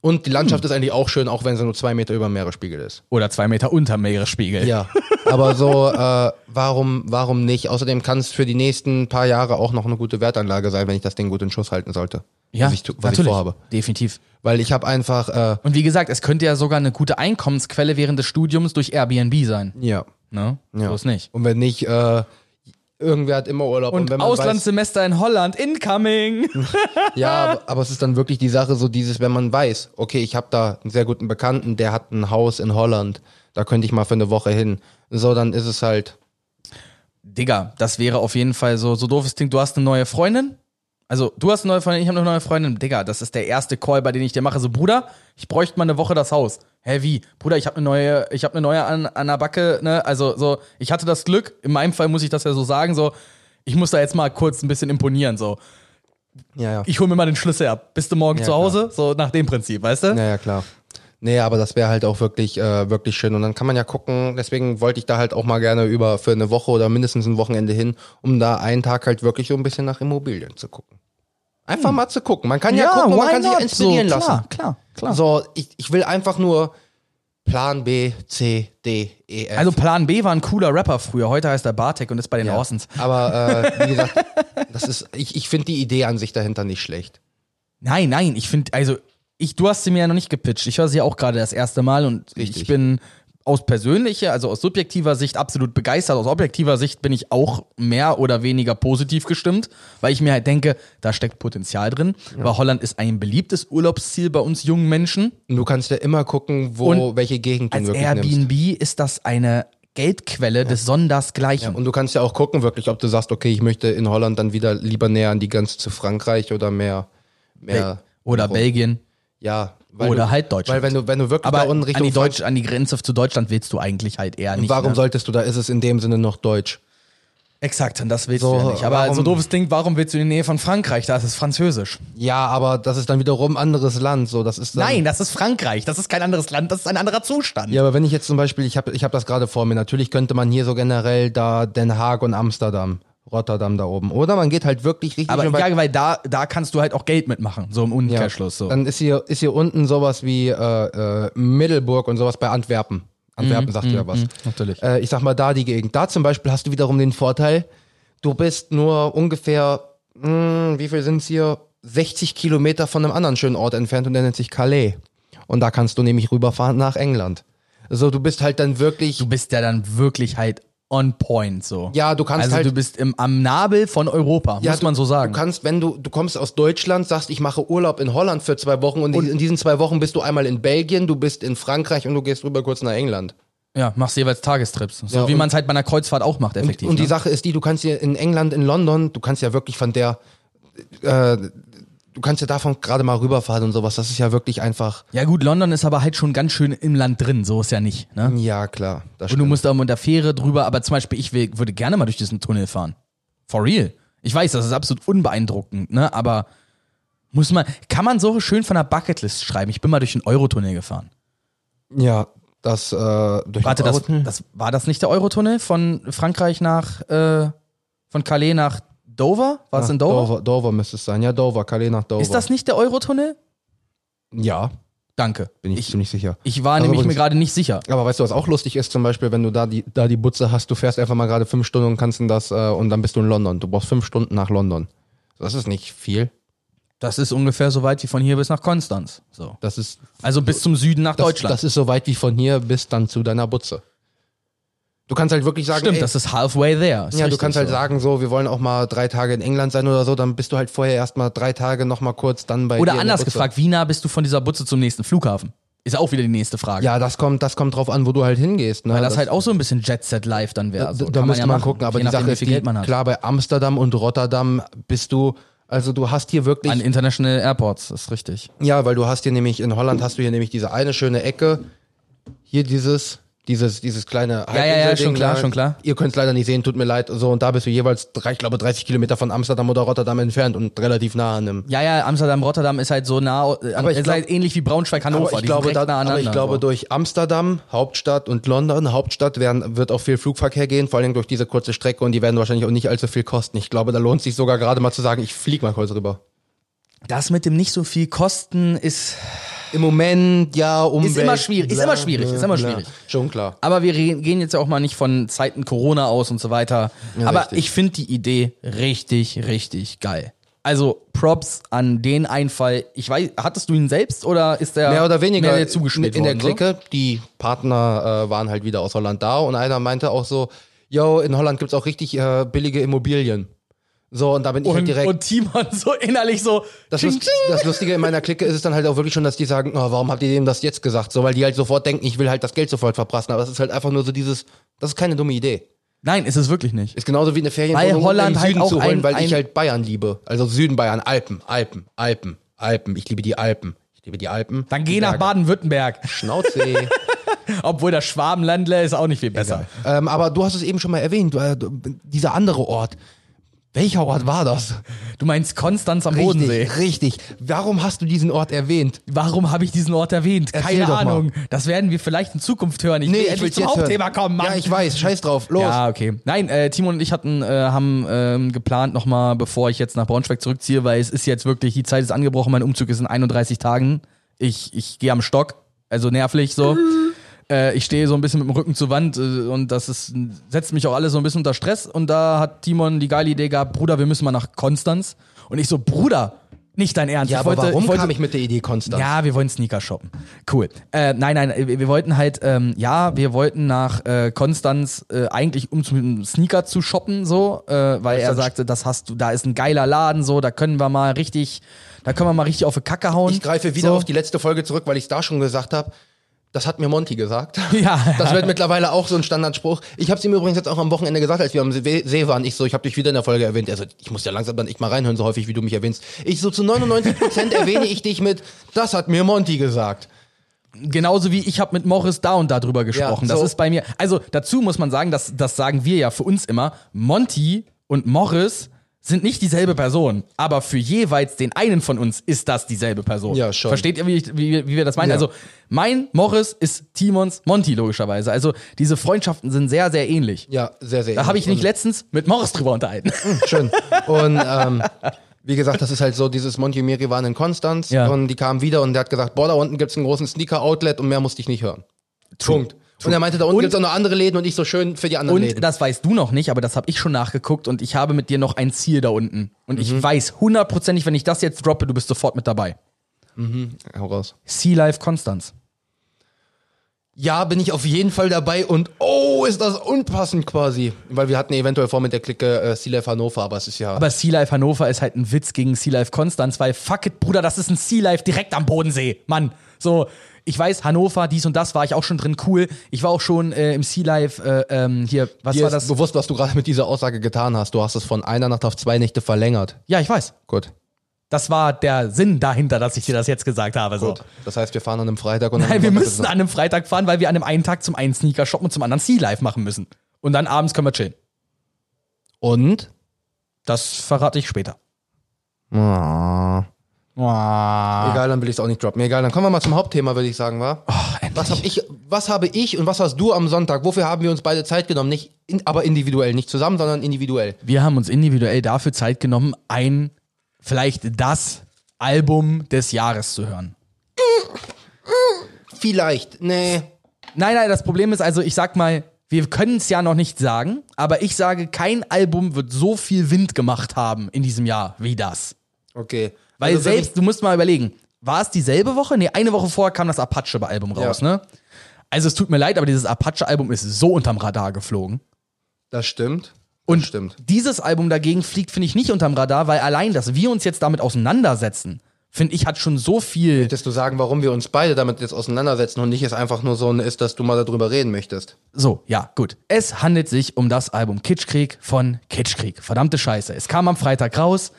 Und die Landschaft Hm. ist eigentlich auch schön, auch wenn sie nur zwei Meter über dem Meeresspiegel ist. Oder zwei Meter unter Meeresspiegel. Ja, aber so, äh, warum, warum nicht? Außerdem kann es für die nächsten paar Jahre auch noch eine gute Wertanlage sein, wenn ich das Ding gut in Schuss halten sollte. ja was ich, was ich natürlich. vorhabe. Definitiv. Weil ich habe einfach, äh, Und wie gesagt, es könnte ja sogar eine gute Einkommensquelle während des Studiums durch Airbnb sein. ja, Ne? ja. So ist nicht. Und wenn nicht, äh, irgendwer hat immer Urlaub. Und wenn man Auslandssemester in Holland, incoming. weiß, ja, aber, aber es ist dann wirklich die Sache so dieses, wenn man weiß, okay, ich habe da einen sehr guten Bekannten, der hat ein Haus in Holland, da könnte ich mal für eine Woche hin. So, dann ist es halt, Digga, das wäre auf jeden Fall so, so doofes Ding. Du hast eine neue Freundin. Also, du hast eine neue Freundin, ich habe eine neue Freundin. Digga, das ist der erste Call, bei dem ich dir mache. So, Bruder, ich bräuchte mal eine Woche das Haus. Hä, wie? Bruder, ich habe eine neue, ich habe eine neue an, an der Backe, ne? Also, so, ich hatte das Glück, in meinem Fall muss ich das ja so sagen, so, ich muss da jetzt mal kurz ein bisschen imponieren, so. ja, ja. Ich hol mir mal den Schlüssel ab. Bist du morgen Ja, zu Hause? So, nach dem Prinzip, weißt du? Ja, ja, klar. Nee, aber das wäre halt auch wirklich, äh, wirklich schön. Und dann kann man ja gucken, deswegen wollte ich da halt auch mal gerne über für eine Woche oder mindestens ein Wochenende hin, um da einen Tag halt wirklich so ein bisschen nach Immobilien zu gucken. Einfach mal zu gucken. Man kann ja, gucken und man kann sich inspirieren so, lassen. Klar, klar, klar. So, ich, ich will einfach nur Plan B, C, D, E, F. Also Plan B war ein cooler Rapper früher. Heute heißt er Bartek und ist bei den ja. Orsons. Aber äh, wie gesagt, das ist, ich, ich finde die Idee an sich dahinter nicht schlecht. Nein, nein, ich finde, also, ich, du hast sie mir ja noch nicht gepitcht. Ich höre sie ja auch gerade das erste Mal und Richtig. ich bin aus persönlicher, also aus subjektiver Sicht absolut begeistert. Aus objektiver Sicht bin ich auch mehr oder weniger positiv gestimmt, weil ich mir halt denke, da steckt Potenzial drin. Weil Holland ist ein beliebtes Urlaubsziel bei uns jungen Menschen. Und du kannst ja immer gucken, wo, Und welche Gegend du Als wirklich nimmst. Airbnb ist das eine Geldquelle des Sondersgleichen. Und du kannst ja auch gucken, wirklich, ob du sagst, okay, ich möchte in Holland dann wieder lieber näher an die Grenze zu Frankreich oder mehr. mehr oder rum. Belgien. Ja. Oder du, halt Deutschland. Weil wenn du, wenn du wirklich Aber da unten an Richtung die, Deutsch, an die Grenze zu Deutschland willst du eigentlich halt eher nicht. warum ne? solltest du da, ist es in dem Sinne noch Deutsch? Exakt, und das willst So, du ja nicht. Aber warum- so doofes Ding, warum willst du in die Nähe von Frankreich? Da ist es Französisch. Ja, aber das ist dann wiederum ein anderes Land, so, das ist Nein, das ist Frankreich. Das ist kein anderes Land, das ist ein anderer Zustand. Ja, aber wenn ich jetzt zum Beispiel, ich habe ich hab das gerade vor mir, natürlich könnte man hier so generell da Den Haag und Amsterdam, Rotterdam da oben. Oder man geht halt wirklich richtig Aber ja, weil da, da kannst du halt auch Geld mitmachen, so im Umkehrschluss. So. Dann ist hier, ist hier unten sowas wie äh, äh, Middelburg und sowas bei Antwerpen. Antwerpen sagt ja was. natürlich. Äh, ich sag mal, da die Gegend. Da zum Beispiel hast du wiederum den Vorteil, du bist nur ungefähr, mh, wie viel sind's hier? 60 Kilometer von einem anderen schönen Ort entfernt und der nennt sich Calais. Und da kannst du nämlich rüberfahren nach England. So, du bist halt dann wirklich, Du bist ja dann wirklich halt on point so. ja, du kannst also halt du bist im, am Nabel von Europa, Ja, muss man du, so sagen. Du kannst, wenn du, du kommst aus Deutschland, sagst, ich mache Urlaub in Holland für zwei Wochen und, in diesen zwei Wochen bist du einmal in Belgien, du bist in Frankreich und du gehst rüber kurz nach England. ja, machst jeweils Tagestrips. So Ja, wie und- man es halt bei einer Kreuzfahrt auch macht, effektiv. und die ne? Sache ist die, du kannst hier in England, in London, du kannst ja wirklich von der, äh, du kannst ja davon gerade mal rüberfahren und sowas. Das ist ja wirklich einfach, Ja gut, London ist aber halt schon ganz schön im Land drin, so ist ja nicht. Ne? ja klar. Das Und du musst da mit der Fähre drüber, aber zum Beispiel, ich will, würde gerne mal durch diesen Tunnel fahren. For real. Ich weiß, das ist absolut unbeeindruckend, ne? Aber muss man, kann man so schön von der Bucketlist schreiben? Ich bin mal durch den Eurotunnel gefahren. ja, das, äh, durch Warte, den das, das war das nicht der Eurotunnel von Frankreich nach, äh, von Calais nach Dover? War es Ach, in Dover? Dover, Dover müsste es sein. Ja, Dover, Calais nach Dover. Ist das nicht der Eurotunnel? Ja, Danke. bin ich, ich, ziemlich sicher. ich war Also nämlich mir gerade nicht sicher. Aber weißt du, was auch lustig ist, zum Beispiel, wenn du da die, da die Butze hast, du fährst einfach mal gerade fünf Stunden und kannst in das, äh, und dann bist du in London. Du brauchst fünf Stunden nach London. Das ist nicht viel. Das ist ungefähr so weit wie von hier bis nach Konstanz. So. Das ist, Also bis zum Süden nach das, Deutschland. das ist so weit wie von hier bis dann zu deiner Butze. Du kannst halt wirklich sagen, Stimmt, ey, das ist halfway there. Ist ja, du kannst halt so. sagen, so, wir wollen auch mal drei Tage in England sein oder so, dann bist du halt vorher erstmal drei Tage nochmal kurz dann bei Oder anders gefragt, wie nah bist du von dieser Butze zum nächsten Flughafen? Ist auch wieder die nächste Frage. Ja, das kommt, das kommt drauf an, wo du halt hingehst. Ne? Weil das, halt auch so ein bisschen Jet Set Live dann wäre. Da, So, da kann müsste ja man machen, gucken, aber die Sache ist, die, man klar, bei Amsterdam und Rotterdam bist du, also du hast hier wirklich, An International Airports, ist richtig. ja, weil du hast hier nämlich, in Holland hast du hier nämlich diese eine schöne Ecke, hier dieses, dieses, dieses kleine Ja, ja, ja, schon klar, schon klar. Ihr könnt es leider nicht sehen, tut mir leid, so, und da bist du jeweils, drei, ich glaube, 30 Kilometer von Amsterdam oder Rotterdam entfernt und relativ nah an einem. Ja, ja, Amsterdam, Rotterdam ist halt so nah, äh, Aber ist glaub- halt ähnlich wie Braunschweig, Hannover. Aber ich, glaube, da, nah aber ich glaube, so. durch Amsterdam, Hauptstadt und London, Hauptstadt werden, wird auch viel Flugverkehr gehen, vor allem durch diese kurze Strecke und die werden wahrscheinlich auch nicht allzu viel kosten. Ich glaube, da lohnt sich sogar gerade mal zu sagen, ich flieg mal kurz rüber. Das mit dem nicht so viel Kosten ist. Im Moment, ja, Umwelt. Ist immer schwierig, ist immer schwierig, ist immer bla. schwierig. Schon klar. Aber wir gehen jetzt ja auch mal nicht von Zeiten Corona aus und so weiter. Aber richtig. ich finde die Idee richtig, richtig geil. Also Props an den Einfall. Ich weiß, hattest du ihn selbst oder ist der Mehr oder weniger mehr dir zugespielt in der? Clique. Die Partner äh, waren halt wieder aus Holland da und einer meinte auch so, yo, in Holland gibt's auch richtig äh, billige Immobilien. So, und da bin ich halt Und, direkt. und Timon so innerlich so. das, tsching, Lust, das Lustige in meiner Clique ist es dann halt auch wirklich schon, dass die sagen, oh, warum habt ihr dem das jetzt gesagt? So, weil die halt sofort denken, ich will halt das Geld sofort verprassen. Aber es ist halt einfach nur so dieses, das ist keine dumme Idee. Nein, ist es wirklich nicht. Ist genauso wie eine Ferienwohnung Weil Holland im halt Süden auch zu holen, ein- weil ich ein- halt Bayern liebe. Also Süden Bayern, Alpen, Alpen, Alpen, Alpen. Ich liebe die Alpen. Ich liebe die Alpen. Dann geh nach. Baden-Württemberg. Schnauze. Obwohl das Schwabenländle ist auch nicht viel besser. ähm, aber du hast es eben schon mal erwähnt, du, äh, du, dieser andere Ort. Welcher Ort war das? Du meinst Konstanz am Bodensee. Richtig, richtig. Warum hast du diesen Ort erwähnt? Warum habe ich diesen Ort erwähnt? Erzähl Keine doch mal. Ahnung. Das werden wir vielleicht in Zukunft hören. Ich will endlich zum Hauptthema hören. kommen, Mann. Ja, ich weiß. Scheiß drauf. Los. Ja, okay. Nein, äh, Timo und ich hatten, äh, haben ähm, geplant nochmal, bevor ich jetzt nach Braunschweig zurückziehe, weil es ist jetzt wirklich, die Zeit ist angebrochen, mein Umzug ist in 31 Tagen. Ich, ich gehe am Stock, also nervlich so. Äh, ich stehe so ein bisschen mit dem Rücken zur Wand äh, und das ist, setzt mich auch alles so ein bisschen unter Stress. Und da hat Timon die geile Idee gehabt, Bruder, wir müssen mal nach Konstanz. Und ich so, Bruder, nicht dein Ernst. Ja, ich aber wollte, warum ich wollte, kam ich mit der Idee Konstanz? ja, wir wollen Sneaker shoppen. Cool. Äh, nein, nein, wir, wir wollten halt, ähm, ja, wir wollten nach äh, Konstanz äh, eigentlich, um zum Sneaker zu shoppen, so, äh, weil er sagte, das hast du, da ist ein geiler Laden, so, da können wir mal richtig, da können wir mal richtig auf die Kacke hauen. Ich greife wieder so. auf die letzte Folge zurück, weil ich es da schon gesagt habe. Das hat mir Monty gesagt. Ja. Das wird mittlerweile auch so ein Standardspruch. Ich habe es ihm übrigens jetzt auch am Wochenende gesagt, als wir am See waren. Ich so, ich habe dich wieder in der Folge erwähnt. Also ich muss ja langsam dann echt mal reinhören, so häufig wie du mich erwähnst. Ich so zu 99 Prozent erwähne ich dich mit, das hat mir Monty gesagt. Genauso wie ich habe mit Morris da und da drüber gesprochen. das so. ist bei mir. Also dazu muss man sagen, das, das sagen wir ja für uns immer. Monty und Morris sind nicht dieselbe Person, aber für jeweils den einen von uns ist das dieselbe Person. Ja, schon. Versteht ihr, wie, ich, wie, wie wir das meinen? Ja. Also mein Morris ist Timons Monty logischerweise. Also diese Freundschaften sind sehr, sehr ähnlich. Ja, sehr, sehr. Da habe ich ähnlich. mich letztens mit Morris drüber unterhalten. Und- Schön. Und ähm, wie gesagt, das ist halt so, dieses Monty und Miri waren in Konstanz Ja. und die kamen wieder und der hat gesagt, boah, da unten gibt's einen großen Sneaker-Outlet und mehr musste ich nicht hören. Punkt. Und er meinte, da unten Und- gibt's auch noch andere Läden und ich so schön für die anderen Und Läden. das weißt du noch nicht, aber das habe ich schon nachgeguckt und ich habe mit dir noch ein Ziel da unten. Und Mhm. ich weiß hundertprozentig, wenn ich das jetzt droppe, du bist sofort mit dabei. Hau raus. Sea Life Konstanz. Ja, bin ich auf jeden Fall dabei und oh, ist das unpassend quasi. Weil wir hatten eventuell vor mit der Clique äh, Sea Life Hannover, aber es ist ja. Aber Sea Life Hannover ist halt ein Witz gegen Sea Life Konstanz, weil fuck it, Bruder, das ist ein Sea Life direkt am Bodensee. Mann, so, ich weiß, Hannover, dies und das war ich auch schon drin, cool. Ich war auch schon äh, im Sea Life, äh, ähm, hier, was Dir war ist das? bewusst, was du gerade mit dieser Aussage getan hast. Du hast es von einer Nacht auf zwei Nächte verlängert. Ja, ich weiß. Gut. Das war der Sinn dahinter, dass ich dir das jetzt gesagt habe. So. Gut. Das heißt, wir fahren an einem Freitag und Nein, wir müssen an einem Freitag fahren, weil wir an einem einen Tag zum einen Sneaker shoppen und zum anderen Sea Life machen müssen. Und dann abends können wir chillen. Und? Das verrate ich später. Ah. Ah. Egal, dann will ich es auch nicht droppen. Egal, dann kommen wir mal zum Hauptthema, würde ich sagen, wa? was habe ich, was habe ich und was hast du am Sonntag? Wofür haben wir uns beide Zeit genommen? Nicht, in, aber individuell, nicht zusammen, sondern individuell. Wir haben uns individuell dafür Zeit genommen, ein, vielleicht das Album des Jahres zu hören. Vielleicht, nee. Nein, nein, das Problem ist also, ich sag mal, wir können es ja noch nicht sagen, aber ich sage, kein Album wird so viel Wind gemacht haben in diesem Jahr wie das. Okay. Weil Also, selbst, du musst mal überlegen, war es dieselbe Woche? Nee, eine Woche vorher kam das Apache-Album raus, Ja. ne? Also es tut mir leid, aber dieses Apache-Album ist so unterm Radar geflogen. Das stimmt. Und stimmt. dieses Album dagegen fliegt, finde ich, nicht unterm Radar, weil allein, dass wir uns jetzt damit auseinandersetzen, finde ich, hat schon so viel. Möchtest du sagen, warum wir uns beide damit jetzt auseinandersetzen und nicht es einfach nur so ist, dass du mal darüber reden möchtest? So, ja, gut. Es handelt sich um das Album Kitschkrieg von Kitschkrieg. Verdammte Scheiße. Es kam am Freitag raus.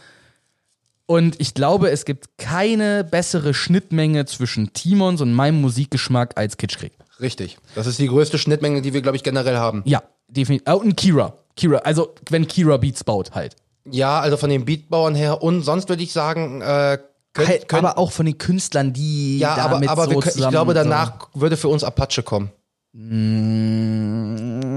Und ich glaube, es gibt keine bessere Schnittmenge zwischen Timons und meinem Musikgeschmack als Kitschkrieg. Richtig. Das ist die größte Schnittmenge, die wir, glaube ich, generell haben. Ja, definitiv. Oh, und Kira. Kira, also wenn Kira Beats baut halt. Ja, also von den Beatbauern her und sonst würde ich sagen, äh, könnt, Halt, könnt, aber auch von den Künstlern, die ja, aber, damit aber so wir, können- ich glaube, danach würde für uns Apache kommen. Mm,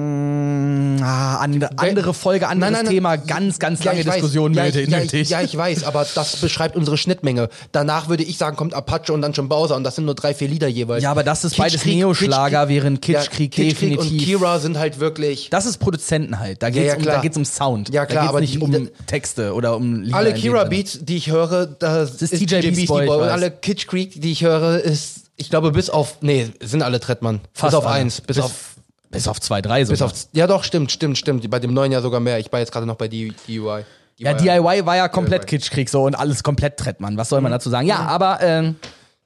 ah, andere, andere Folge, anderes Nein, nein. Thema, ganz, ganz lange ich weiß. Diskussion ja, nötig. ich, ja, ja, ich weiß, aber das beschreibt unsere Schnittmenge. Danach würde ich sagen, kommt Apache und dann schon Bowser und das sind nur drei, vier Lieder jeweils. Ja, aber das ist beides Kitschkrieg- Neoschlager, Kitschkrieg- während Kitschkrieg Kitschkrieg und definitiv- Kira sind halt wirklich. Das ist Produzenten halt. Da geht's, ja, um, da geht's um Sound. Ja, klar, da aber nicht die- um Texte oder um Lieder. alle Kira. Beats, die ich höre, das, ist ist, TJ TJ Beast Beastie Boy, Boy. Und alle Kitsch Creek, die ich höre, ist, ich glaube, bis auf, nee, sind alle Trettmann. Fast bis auf alle. eins. Bis, bis auf, bis auf zwei, drei bis sogar. auf, ja doch, stimmt, stimmt, stimmt. Bei dem neuen ja sogar mehr. Ich war jetzt gerade noch bei D- DUI. Ja, DIY war ja komplett DIY. Kitschkrieg so und alles komplett Trettmann. Was soll man dazu sagen? Ja, aber ähm,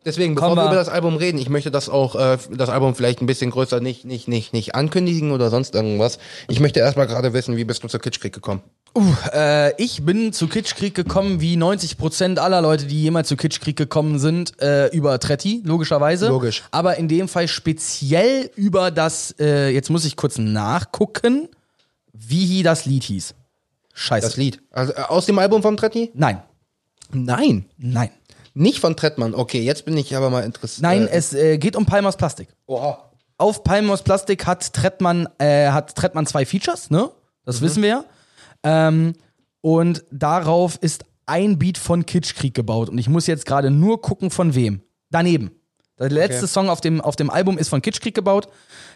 Deswegen, bevor wir- über das Album reden, ich möchte das auch, äh, das Album vielleicht ein bisschen größer nicht, nicht, nicht, nicht ankündigen oder sonst irgendwas. Ich möchte erstmal gerade wissen, wie bist du zur Kitschkrieg gekommen? Äh, ich bin zu Kitschkrieg gekommen, wie 90% aller Leute, die jemals zu Kitschkrieg gekommen sind, äh, über Tretti, logischerweise. Logisch. Aber in dem Fall speziell über das, äh, jetzt muss ich kurz nachgucken, wie das Lied hieß. Scheiße. Das Lied. Also, äh, aus dem Album von Tretti? Nein, Nein. nein. Nicht von Trettmann. Okay, jetzt bin ich aber mal interessiert. Nein, es äh, geht um Palmers Plastik. Oha. Auf Palmos Plastik hat Trettmann, äh, hat Trettmann zwei Features, ne? Das wissen wir ja. Ähm, und darauf ist ein Beat von Kitschkrieg gebaut. Und ich muss jetzt gerade nur gucken, von wem. Daneben. Der letzte Okay. Song auf dem, auf dem Album ist von Kitschkrieg gebaut.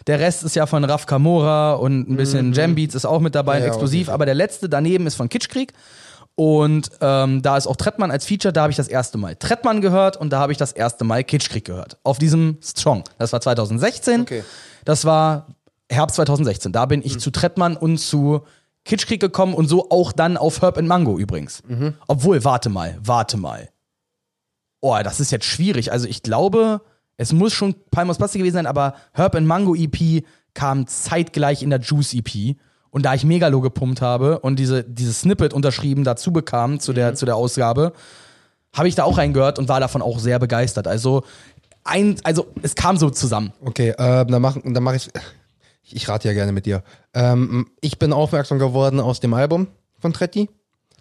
Der Rest ist ja von Raf Kamora und ein bisschen Jambeats ist auch mit dabei, Ja, explosiv. okay. Aber der letzte daneben ist von Kitschkrieg. Und ähm, da ist auch Trettmann als Feature, da habe ich das erste Mal Trettmann gehört und da habe ich das erste Mal Kitschkrieg gehört. Auf diesem Song. Das war 2016. Okay. Das war Herbst 2016. Da bin ich zu Trettmann und zu Kitschkrieg gekommen und so auch dann auf Herb and Mango übrigens. Obwohl, warte mal, warte mal. Oh, das ist jetzt schwierig. Also ich glaube, es muss schon Palmos Plastik gewesen sein, aber Herb and Mango EP kam zeitgleich in der Juice EP. Und da ich Megalo gepumpt habe und diese, dieses Snippet unterschrieben dazu bekam zu der, zu der Ausgabe, habe ich da auch reingehört und war davon auch sehr begeistert. Also, ein, also es kam so zusammen. Okay, äh, dann mach, dann mach. Ich, ich rate ja gerne mit dir. Ähm, ich bin aufmerksam geworden aus dem Album von Tretti.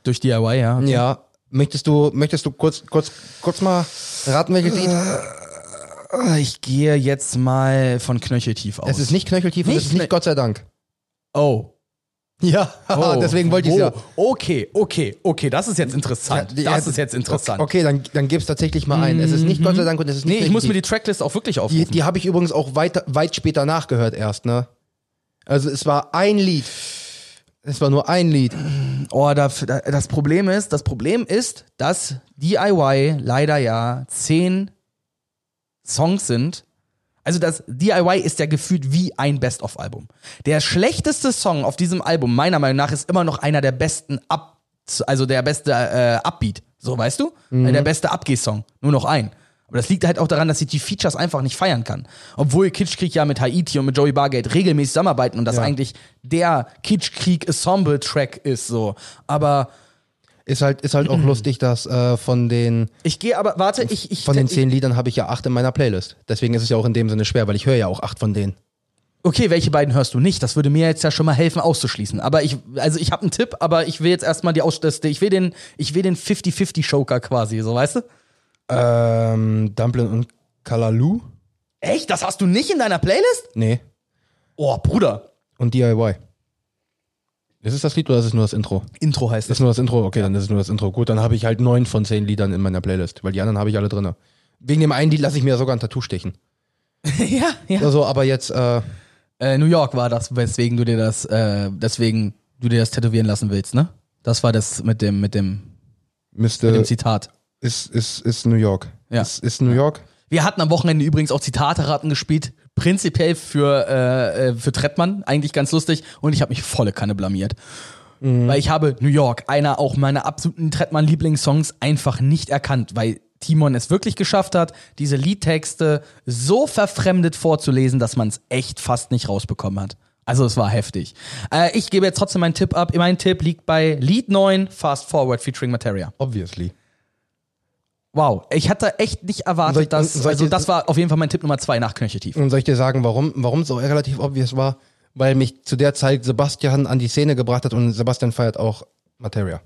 Durch DIY, ja. Ja. Möchtest du, möchtest du kurz, kurz, kurz mal raten, welches Lied? Ich gehe jetzt mal von Knöcheltief aus. Es ist nicht Knöcheltief und es ist nicht Gott sei Dank. Oh. Ja, oh. deswegen wollte ich oh. ja. Okay, okay, okay, das ist jetzt interessant. Ja, das ja, ist jetzt interessant. Okay, dann, dann gib's tatsächlich mal ein. Es ist nicht Gott sei Dank und es ist nicht Nee, ich muss mir die. Tracklist auch wirklich Die, aufrufen. die habe ich übrigens auch weit, weit später nachgehört erst, ne? Also es war ein Lied. Es war nur ein Lied. Oh, da, da, das Problem ist, das Problem ist, dass DIY leider ja zehn Songs sind. Also das DIY ist ja gefühlt wie ein Best-of-Album. Der schlechteste Song auf diesem Album, meiner Meinung nach, ist immer noch einer der besten Up, also der beste äh, Upbeat. So, weißt du? Mhm. Der beste Abgeh-Song. Nur noch ein. Aber das liegt halt auch daran, dass ich die Features einfach nicht feiern kann. Obwohl Kitschkrieg ja mit Haiti und mit Joey Bargate regelmäßig zusammenarbeiten und das Ja. eigentlich der Kitschkrieg-Ensemble-Track ist so. Aber Ist halt, ist halt auch lustig, dass äh, von den ich gehe aber, warte, ich, ich, von den zehn Liedern habe ich ja acht in meiner Playlist. Deswegen ist es ja auch in dem Sinne schwer, weil ich höre ja auch acht von denen. Okay, welche beiden hörst du nicht? Das würde mir jetzt ja schon mal helfen auszuschließen. Aber ich, also ich habe einen Tipp, aber ich will jetzt erstmal die Aus, das, ich will den, ich will den 50-50 Joker quasi, so weißt du? Ähm, Dumplin und Kalalu? Echt? Das hast du nicht in deiner Playlist? Nee. Oh, Bruder. Und DIY. Ist es das Lied oder ist es nur das Intro? Intro heißt Das es. ist nur das Intro? Okay, dann ist es nur das Intro. Gut, dann habe ich halt neun von zehn Liedern in meiner Playlist, weil die anderen habe ich alle drinne. Wegen dem einen Lied lasse ich mir sogar ein Tattoo stechen. ja, ja. Also, aber jetzt, äh, Äh, New York war das, weswegen du dir das, äh, deswegen du dir das tätowieren lassen willst, ne? Das war das mit dem, mit dem, mit müsste, dem Zitat. Ist, ist, ist New York. Ja. Ist, ist New York? Wir hatten am Wochenende übrigens auch Zitate-Raten gespielt. Prinzipiell für, äh, äh, für Trettmann. Eigentlich ganz lustig. Und ich habe mich volle Kanne blamiert. Weil ich habe New York, einer auch meiner absoluten Trettmann-Lieblingssongs, einfach nicht erkannt. Weil Timon es wirklich geschafft hat, diese Liedtexte so verfremdet vorzulesen, dass man es echt fast nicht rausbekommen hat. Also es war heftig. Äh, ich gebe jetzt trotzdem meinen Tipp ab. Mein Tipp liegt bei Lied 9, Fast Forward featuring Materia. Obviously. Wow, ich hatte echt nicht erwartet, ich- dass. Also, dir- das war auf jeden Fall mein Tipp Nummer zwei nach Knöcheltief. Und soll ich dir sagen, warum, warum es so relativ obvious war? Weil mich zu der Zeit Sebastian an die Szene gebracht hat und Sebastian feiert auch Materia.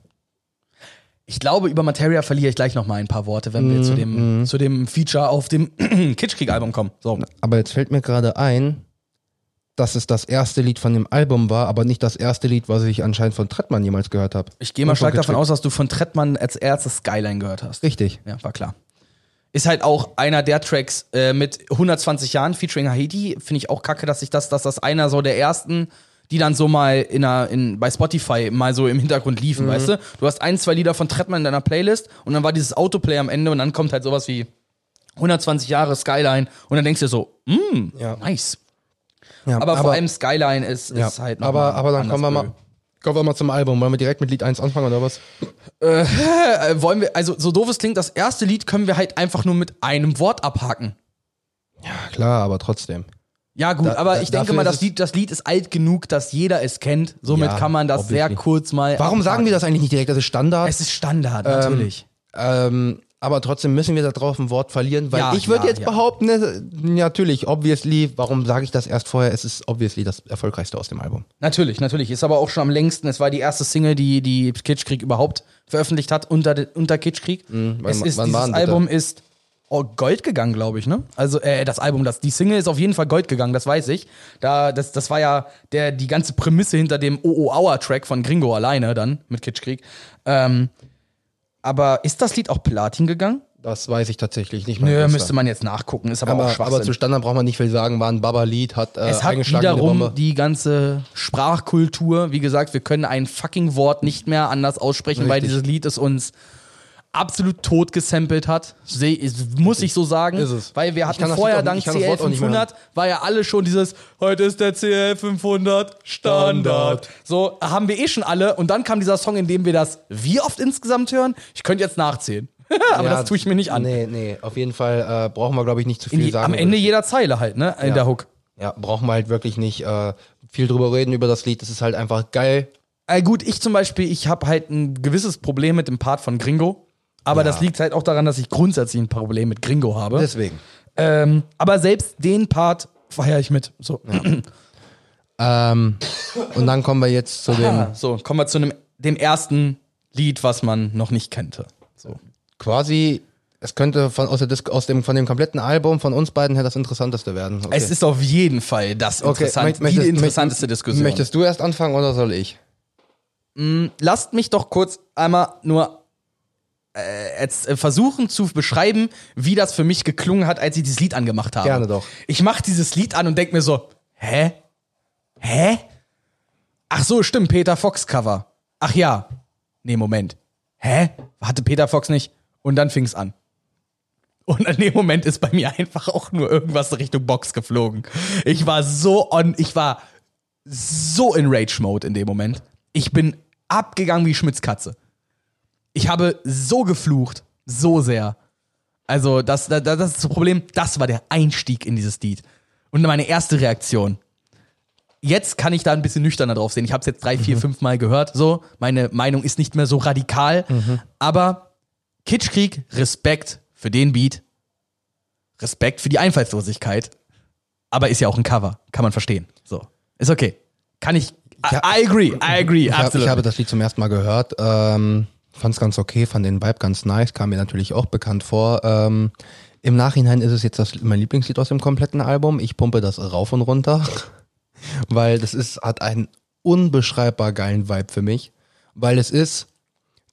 Ich glaube, über Materia verliere ich gleich noch mal ein paar Worte, wenn wir zu dem, zu dem Feature auf dem Kitschkrieg-Album kommen. So. Aber jetzt fällt mir gerade ein, dass es das erste Lied von dem Album war, aber nicht das erste Lied, was ich anscheinend von Trettmann jemals gehört habe. Ich gehe mal stark davon aus, dass du von Trettmann als erstes Skyline gehört hast. Richtig. Ja, war klar. Ist halt auch einer der Tracks äh, mit 120 Jahren featuring Haiti. Finde ich auch kacke, dass ich das, dass das einer so der ersten, die dann so mal in einer, in, bei Spotify mal so im Hintergrund liefen, weißt du? Du hast ein, zwei Lieder von Trettmann in deiner Playlist und dann war dieses Autoplay am Ende und dann kommt halt sowas wie 120 Jahre Skyline und dann denkst du dir so, mm, Ja. nice. Ja, Aber, vor allem Skyline ist, ist halt noch aber, aber dann kommen wir mal, Kommen wir mal zum Album. Wollen wir direkt mit Lied 1 anfangen oder was? Äh, wollen wir, also so doof es klingt, das erste Lied können wir halt einfach nur mit einem Wort abhaken. Ja, klar, aber trotzdem. Ja, gut, Da- aber ich denke mal, das Lied, das Lied ist alt genug, dass jeder es kennt. Somit Ja, kann man das sehr kurz mal. Warum abhaken. sagen wir das eigentlich nicht direkt? Das ist Standard. Es ist Standard, natürlich. Ähm, aber trotzdem müssen wir da drauf ein Wort verlieren, weil Ja, ich würde ja, jetzt ja. behaupten, ne, natürlich, obviously, warum sage ich das erst vorher? Es ist obviously das erfolgreichste aus dem Album. Natürlich, natürlich. Ist aber auch schon am längsten. Es war die erste Single, die die Kitschkrieg überhaupt veröffentlicht hat unter, unter Kitschkrieg. wann- es ist, wann dieses? Album ist oh, Gold gegangen, glaube ich, ne? Also äh, das Album, das, die Single ist auf jeden Fall Gold gegangen, das weiß ich. Da, das, das war ja der, die ganze Prämisse hinter dem OO Hour Track von Gringo alleine dann mit Kitschkrieg. Ähm, aber ist das Lied auch Platin gegangen? Das weiß ich tatsächlich nicht mehr. Nö, müsste man jetzt nachgucken, ist aber, auch aber, Schwachsinn. aber zu Standard braucht man nicht viel sagen, war ein Baba-Lied, hat äh, Es hat wiederum die ganze Sprachkultur. Wie gesagt, wir können ein fucking Wort nicht mehr anders aussprechen, weil Richtig. dieses Lied es uns absolut tot gesampelt hat. Seh- ist- Muss ich so sagen. Ist es. Weil wir hatten vorher dank ich kann das Wort auch nicht mehr CL500 war ja alle schon dieses heute ist der CL 500 Standard. Standard. So haben wir eh schon alle und dann kam dieser Song, in dem wir das wie oft insgesamt hören? Ich könnte jetzt nachzählen. Aber Ja, das tue ich mir nicht an. Nee, nee, auf jeden Fall äh, brauchen wir, glaube ich, nicht zu viel die, sagen. am Ende das jeder Zeile halt, ne? In Ja. der Hook. Ja, brauchen wir halt wirklich nicht äh, viel drüber reden über das Lied. Das ist halt einfach geil. Äh, gut, ich zum Beispiel, ich habe halt ein gewisses Problem mit dem Part von Gringo. Aber Ja. das liegt halt auch daran, dass ich grundsätzlich ein Problem mit Gringo habe. Deswegen. Ähm, aber selbst den Part feiere ich mit. So. Ähm, und dann kommen wir jetzt zu dem Ah, so, kommen wir zu einem, dem ersten Lied, was man noch nicht kannte. So. quasi, es könnte von, aus, aus dem, von dem kompletten Album von uns beiden her das Interessanteste werden. Okay. Es ist auf jeden Fall das interessant, möcht- die interessanteste Diskussion. Möchtest du erst anfangen oder soll ich? Lasst mich doch kurz einmal nur äh, jetzt, äh, versuchen zu beschreiben, wie das für mich geklungen hat, als ich dieses Lied angemacht habe. Gerne doch. Ich mach dieses Lied an und denk mir so, hä? Hä? Ach so, stimmt, Peter Fox Cover. Ach ja. Nee, Moment. Hä? Hatte Peter Fox nicht? Und dann fing's an. Und in dem Moment ist bei mir einfach auch nur irgendwas Richtung Box geflogen. Ich war so on, ich war so in Rage-Mode in dem Moment. Ich bin abgegangen wie Schmitz Katze. Ich habe so geflucht, so sehr. Also, das, das, das ist das Problem. Das war der Einstieg in dieses Lied. Und meine erste Reaktion. Jetzt kann ich da ein bisschen nüchterner drauf sehen. Ich habe es jetzt drei, vier, fünf Mal gehört. So, meine Meinung ist nicht mehr so radikal. Aber Kitschkrieg, Respekt für den Beat. Respekt für die Einfallslosigkeit. Aber ist ja auch ein Cover. Kann man verstehen. So. Ist okay. Kann ich. I, Ja. I agree, I agree, Ich, hab, absolut. ich habe das Lied zum ersten Mal gehört. Ähm, Fand es ganz okay, fand den Vibe ganz nice, kam mir natürlich auch bekannt vor. Ähm, Im Nachhinein ist es jetzt das, mein Lieblingslied aus dem kompletten Album. Ich pumpe das rauf und runter, weil das ist, hat einen unbeschreibbar geilen Vibe für mich. Weil es ist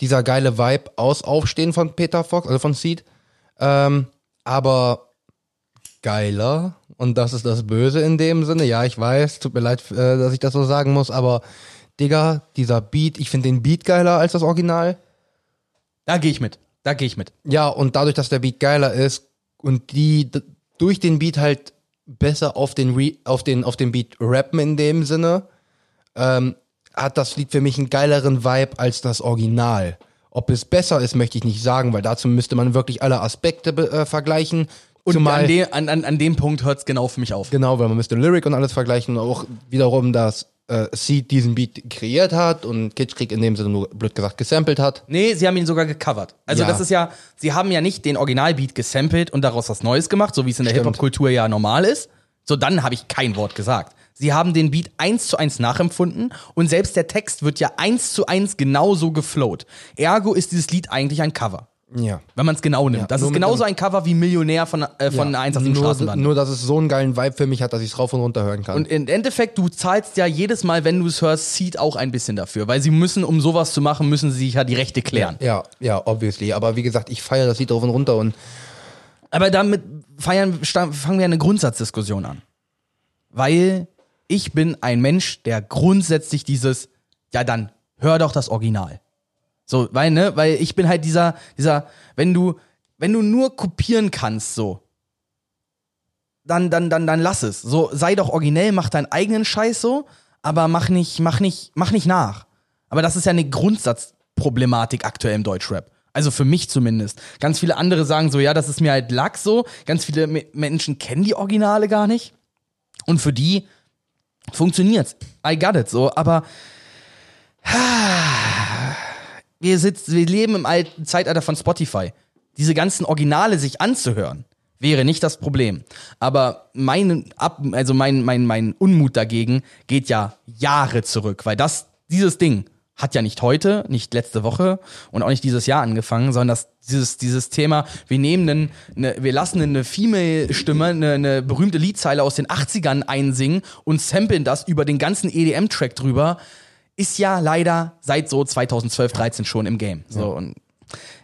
dieser geile Vibe aus Aufstehen von Peter Fox, also von Seed, ähm, aber geiler. Und das ist das Böse in dem Sinne. Ja, ich weiß, tut mir leid, äh, dass ich das so sagen muss, aber Digga, dieser Beat, ich finde den Beat geiler als das Original. Da gehe ich mit. Da gehe ich mit. Ja, und dadurch, dass der Beat geiler ist und die durch den Beat halt besser auf den, Re auf den, auf den Beat rappen in dem Sinne, ähm, hat das Lied für mich einen geileren Vibe als das Original. Ob es besser ist, möchte ich nicht sagen, weil dazu müsste man wirklich alle Aspekte äh, vergleichen. Und Zumal, an, de, an, an, an dem Punkt hört es genau für mich auf. genau, weil man müsste Lyric und alles vergleichen und auch wiederum, dass äh, Seed diesen Beat kreiert hat und Kitschkrieg in dem Sinne nur blöd gesagt gesampelt hat. Nee, sie haben ihn sogar gecovert. Also Ja. das ist ja, sie haben ja nicht den Originalbeat gesampelt und daraus was Neues gemacht, so wie es in der. Hip-Hop-Kultur ja normal ist. So, dann habe ich kein Wort gesagt. Sie haben den Beat eins zu eins nachempfunden und selbst der Text wird ja eins zu eins genauso geflowt. Ergo ist dieses Lied eigentlich ein Cover. Ja. Wenn man es genau nimmt. Ja, das ist genauso ein Cover wie Millionär von, äh, von ja. 1 auf dem nur, Straßenbahn. nur, dass es so einen geilen Vibe für mich hat, dass ich es rauf und runter hören kann. Und im Endeffekt, du zahlst ja jedes Mal, wenn du es hörst, Seed auch ein bisschen dafür. Weil sie müssen, um sowas zu machen, müssen sie sich ja die Rechte klären. Ja, ja, obviously. Aber wie gesagt, ich feiere das Lied rauf und runter und Aber damit feiern, fangen wir eine Grundsatzdiskussion an. Weil ich bin ein Mensch, der grundsätzlich dieses, ja dann, hör doch das Original. So, weil, ne, weil ich bin halt dieser, dieser, wenn du, wenn du nur kopieren kannst, so, dann, dann, dann, dann lass es. So, sei doch originell, mach deinen eigenen Scheiß so, aber mach nicht, mach nicht, mach nicht nach. Aber das ist ja eine Grundsatzproblematik aktuell im Deutschrap. Also für mich zumindest. Ganz viele andere sagen so, ja, das ist mir halt Lack so. Ganz viele Me Menschen kennen die Originale gar nicht. Und für die funktioniert's. I got it so. Aber wir, sitzen, wir leben im alten Zeitalter von Spotify. Diese ganzen Originale sich anzuhören, wäre nicht das Problem. Aber mein, Ab also mein, mein, mein Unmut dagegen geht ja Jahre zurück, weil das, dieses Ding hat ja nicht heute, nicht letzte Woche und auch nicht dieses Jahr angefangen, sondern das, dieses, dieses Thema, wir nehmen einen, eine, wir lassen eine Female-Stimme, eine, eine berühmte Liedzeile aus den 80ern einsingen und samplen das über den ganzen EDM-Track drüber, ist ja leider seit so 2012, 13 schon im Game. So, und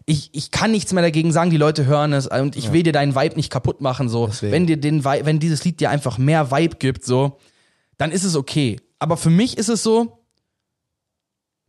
ich, ich kann nichts mehr dagegen sagen, die Leute hören es und ich will dir deinen Vibe nicht kaputt machen, so. Deswegen. Wenn dir den Vi- wenn dieses Lied dir einfach mehr Vibe gibt, so, dann ist es okay. Aber für mich ist es so,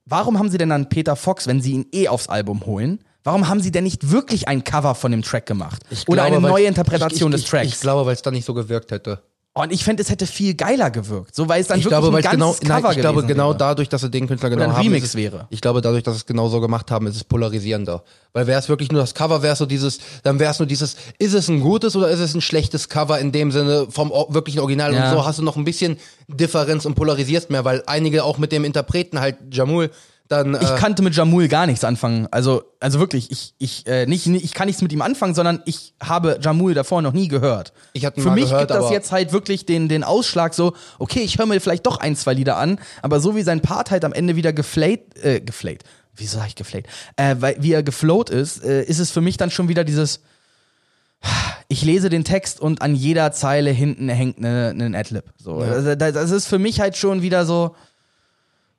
warum haben sie denn dann Peter Fox, wenn sie ihn eh aufs Album holen? Warum haben sie denn nicht wirklich ein Cover von dem Track gemacht? Oder eine neue Interpretation ich, ich, des Tracks? Ich, ich glaube, weil es dann nicht so gewirkt hätte. Und ich fände, es hätte viel geiler gewirkt. So, weil es dann Ich wirklich glaube, ein es genau, ganzes nein, Cover ich glaube genau wäre. dadurch, dass sie den Künstler genau ein haben, Remix ist es, wäre. Ich glaube, dadurch, dass sie es genau so gemacht haben, ist es polarisierender. Weil wäre es wirklich nur das Cover, wäre es so dieses, dann wäre es nur dieses, ist es ein gutes oder ist es ein schlechtes Cover in dem Sinne vom wirklichen Original Ja. und so hast du noch ein bisschen Differenz und polarisierst mehr, weil einige auch mit dem Interpreten halt Jamul dann Ich äh, kannte mit Jamul gar nichts anfangen. Also, also wirklich, ich, ich, äh, nicht, ich kann nichts mit ihm anfangen, sondern ich habe Jamul davor noch nie gehört. Ich hatte Für mich gehört, gibt das jetzt halt wirklich den, den Ausschlag so, okay, ich höre mir vielleicht doch ein, zwei Lieder an, aber so wie sein Part halt am Ende wieder geflayt, äh, geflayt. Wieso sag ich geflayt? Äh, weil, wie er geflowt ist, äh, ist es für mich dann schon wieder dieses, ich lese den Text und an jeder Zeile hinten hängt ne, ein Adlib. So, das, das das ist für mich halt schon wieder so,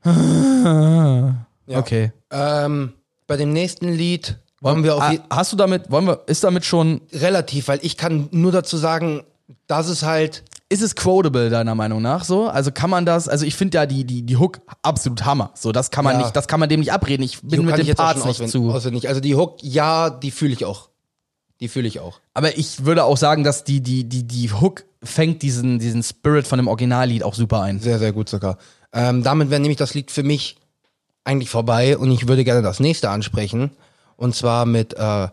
ja. okay. ähm, bei dem nächsten Lied wollen wir auf Ah, hast du damit, wollen wir, ist damit schon, relativ, weil ich kann nur dazu sagen, dass es halt ist es quotable deiner Meinung nach so? Also kann man das, also ich finde ja die, die, die Hook absolut Hammer. So, das kann man Ja. nicht, das kann man dem nicht abreden. Ich bin mit auch Parts nicht zu. auswendig. Also die Hook, ja, die fühle ich auch. Die fühle ich auch. Aber ich würde auch sagen, dass die, die, die, die Hook fängt diesen, diesen Spirit von dem Originallied auch super ein. Sehr, sehr gut sogar. Ähm, damit wäre nämlich das Lied für mich eigentlich vorbei und ich würde gerne das nächste ansprechen. Und zwar mit, äh,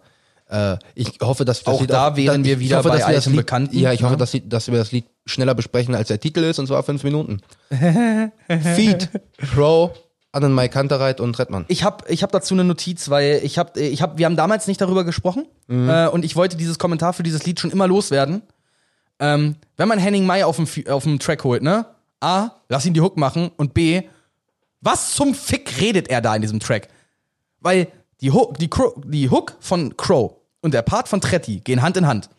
äh, ich hoffe, dass das Auch da wären ich wir wieder hoffe, bei dass wir das alten Lied, Bekannten, Ja, ich hoffe, ne? dass, dass wir das Lied schneller besprechen, als der Titel ist, und zwar fünf Minuten. Feed, Pro, Annen Mai Kantereit und Redmann. Ich habe ich hab dazu eine Notiz, weil ich hab, ich hab, wir haben damals nicht darüber gesprochen äh, und ich wollte dieses Kommentar für dieses Lied schon immer loswerden. Ähm, wenn man Henning Mai auf dem, auf dem Track holt, ne? A, lass ihn die Hook machen und B, was zum Fick redet er da in diesem Track? Weil die Hook, die, Crow, die Hook von Crow und der Part von Tretti gehen Hand in Hand.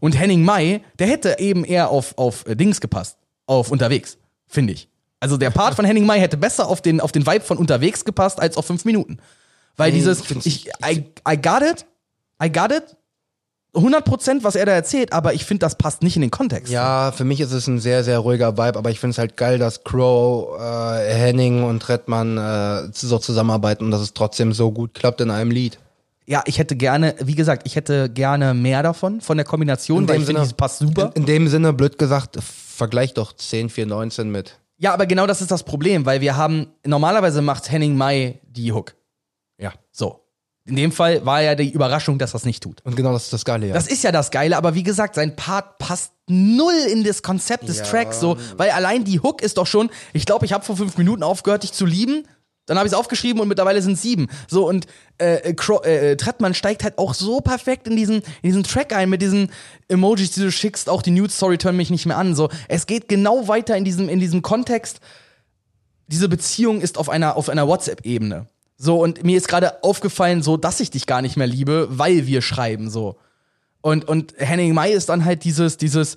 Und Henning Mai, der hätte eben eher auf, auf äh, Dings gepasst, auf unterwegs, finde ich. Also der Part von Henning Mai hätte besser auf den, auf den Vibe von unterwegs gepasst als auf fünf Minuten. Weil dieses, ich, I, I got it, I got it, 100% was er da erzählt, aber ich finde, das passt nicht in den Kontext. Ja, für mich ist es ein sehr, sehr ruhiger Vibe, aber ich finde es halt geil, dass Crow, äh, Henning und Redmann äh, so zusammenarbeiten und dass es trotzdem so gut klappt in einem Lied. Ja, ich hätte gerne, wie gesagt, ich hätte gerne mehr davon, von der Kombination, In weil dem ich finde, Sinne- das passt super. In, in dem Sinne, blöd gesagt, vergleich doch 10, 4, 19 mit. Ja, aber genau das ist das Problem, weil wir haben, normalerweise macht Henning Mai die Hook. Ja. So. In dem Fall war ja die Überraschung, dass das nicht tut. Und genau das ist das Geile, ja. Das ist ja das Geile, aber wie gesagt, sein Part passt null in das Konzept des Ja. Tracks, so, weil allein die Hook ist doch schon, ich glaube, ich habe vor fünf Minuten aufgehört, dich zu lieben. Dann habe ich es aufgeschrieben und mittlerweile sind es sieben. So, und äh, Cro äh, Trettmann steigt halt auch so perfekt in diesen, in diesen Track ein mit diesen Emojis, die du schickst, auch die Nude Story turn mich nicht mehr an. So, es geht genau weiter in diesem, in diesem Kontext. Diese Beziehung ist auf einer, auf einer WhatsApp-Ebene. So, und mir ist gerade aufgefallen, so, dass ich dich gar nicht mehr liebe, weil wir schreiben, so. Und, und Henning Mai ist dann halt dieses, dieses,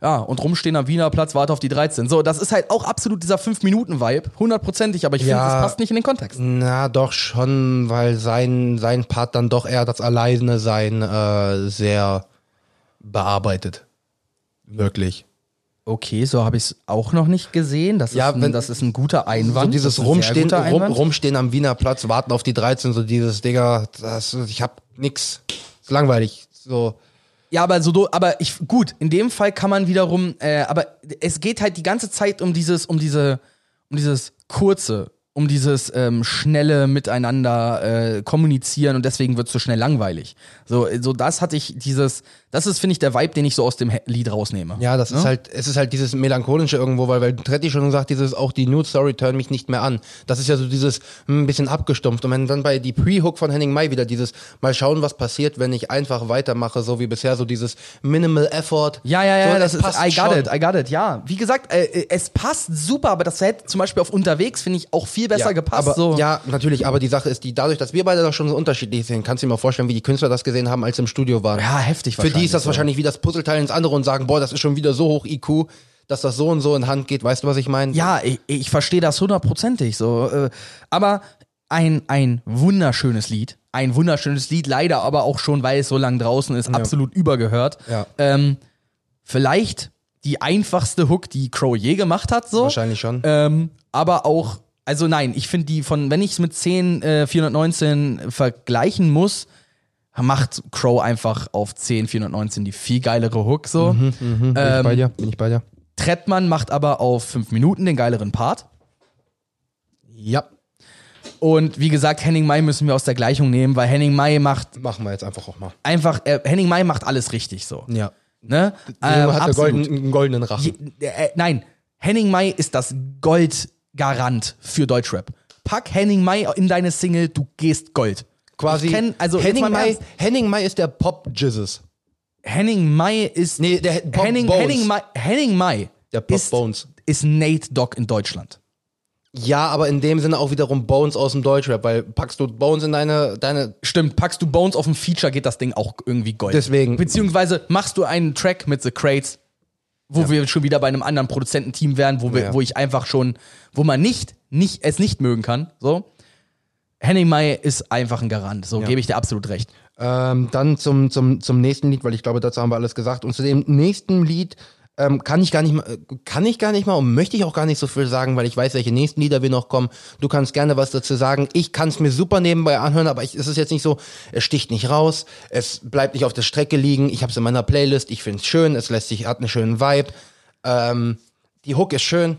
ja, und rumstehen am Wiener Platz, warte auf die 13. So, das ist halt auch absolut dieser 5-Minuten-Vibe, hundertprozentig, aber ich finde, Ja. das passt nicht in den Kontext. Na, doch schon, weil sein, sein Part dann doch eher das Alleine sein äh, sehr bearbeitet. Wirklich. Okay, so habe ich es auch noch nicht gesehen. Das, Ja, ist, ein, wenn- das ist ein guter Einwand. So dieses Rumstehen, rum. Rumstehen am Wiener Platz, warten auf die 13, so dieses, Digga, das, ich hab nix. Ist langweilig. So. Ja, aber so, aber ich, gut, in dem Fall kann man wiederum, äh, aber es geht halt die ganze Zeit um dieses, um diese, um dieses kurze, um dieses ähm, schnelle Miteinander äh, kommunizieren und deswegen wird es so schnell langweilig. So, so das hatte ich dieses, das ist, finde ich, der Vibe, den ich so aus dem Lied rausnehme. Ja, das ist halt, es ist halt dieses melancholische irgendwo, weil, weil Tretti schon sagt, dieses auch die Nude Story turn mich nicht mehr an. Das ist ja so dieses hm, ein bisschen abgestumpft. Und wenn dann bei die Pre-Hook von Henning May wieder dieses mal schauen, was passiert, wenn ich einfach weitermache, so wie bisher, so dieses Minimal Effort. Ja, ja, ja, so, das es ist, I got schon. it, I got it, ja. Wie gesagt, äh, äh, es passt super, aber das hätte zum Beispiel auf unterwegs, finde ich, auch viel besser ja, gepasst. Aber, so. Ja, natürlich, aber die Sache ist die, dadurch, dass wir beide doch schon so unterschiedlich sehen, kannst du dir mal vorstellen, wie die Künstler das gesehen haben, als sie im Studio waren. Ja, heftig Für die wahrscheinlich ist das so. wahrscheinlich wie das Puzzleteil ins andere und sagen, boah, das ist schon wieder so hoch IQ, dass das so und so in Hand geht. Weißt du, was ich meine? Ja, ich, ich verstehe das hundertprozentig so. Äh, aber ein, ein wunderschönes Lied. Ein wunderschönes Lied, leider aber auch schon, weil es so lang draußen ist, absolut übergehört. Ja. Ähm, vielleicht die einfachste Hook, die Crow je gemacht hat, so. Wahrscheinlich schon. Ähm, aber auch, also nein, ich finde die von, wenn ich es mit 10, äh, 419 vergleichen muss, macht Crow einfach auf 10, 419 die viel geilere Hook so. Bin ich bei dir? Bin ich bei dir? Trettmann macht aber auf 5 Minuten den geileren Part. Ja. Und wie gesagt, Henning Mai müssen wir aus der Gleichung nehmen, weil Henning Mai macht Machen wir jetzt einfach auch mal. einfach, äh, Henning Mai macht alles richtig so. Ja. Ne? Der Ähm, hat einen absolut. goldenen, einen goldenen Rachen. Je- äh, nein, Henning Mai ist das Goldgarant für Deutschrap. Pack Henning Mai in deine Single, du gehst Gold. Quasi. Kenn, also Henning, May, Henning May ist der Pop-Jizzes. Henning Mai ist Nee, der Pop Henning, Bones. Henning Mai, Henning Mai Der Pop ist, Bones. ist Nate Dogg in Deutschland. Ja, aber in dem Sinne auch wiederum Bones aus dem Deutschrap, weil packst du Bones in deine, deine Stimmt, packst du Bones auf ein Feature, geht das Ding auch irgendwie Gold. Deswegen. Beziehungsweise machst du einen Track mit The Crates, wo wir schon wieder bei einem anderen Produzententeam wären, wo, wir, Ja. wo ich einfach schon, wo man nicht, nicht, es nicht mögen kann. So. Henning Mai ist einfach ein Garant, so gebe ich dir absolut recht. Ähm, dann zum, zum, zum nächsten Lied, weil ich glaube, dazu haben wir alles gesagt. Und zu dem nächsten Lied ähm, kann ich gar nicht mal, äh, kann ich gar nicht mal und möchte ich auch gar nicht so viel sagen, weil ich weiß, welche nächsten Lieder wir noch kommen. Du kannst gerne was dazu sagen. Ich kann es mir super nebenbei anhören, aber ich, es ist jetzt nicht so, es sticht nicht raus, es bleibt nicht auf der Strecke liegen. Ich habe es in meiner Playlist, ich finde es schön, es lässt sich, hat einen schönen Vibe. Ähm, die Hook ist schön.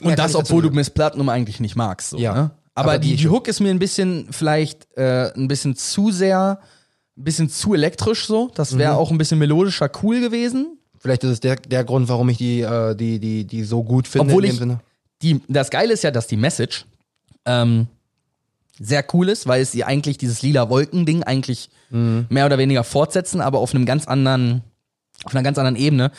Mehr Und das, obwohl du. Miss Platinum eigentlich nicht magst. So, Ja. ne? Aber, Aber die, die- Hook ist mir ein bisschen vielleicht äh, ein bisschen zu sehr, ein bisschen zu elektrisch so. Das wäre auch ein bisschen melodischer cool gewesen. Vielleicht ist es der, der Grund, warum ich die, äh, die, die, die so gut finde Obwohl in dem ich- Sinne. die, das Geile ist ja, dass die Message ähm, sehr cool ist, weil sie eigentlich dieses lila Wolken-Ding eigentlich mehr oder weniger fortsetzen, aber auf einem ganz anderen, auf einer ganz anderen Ebene.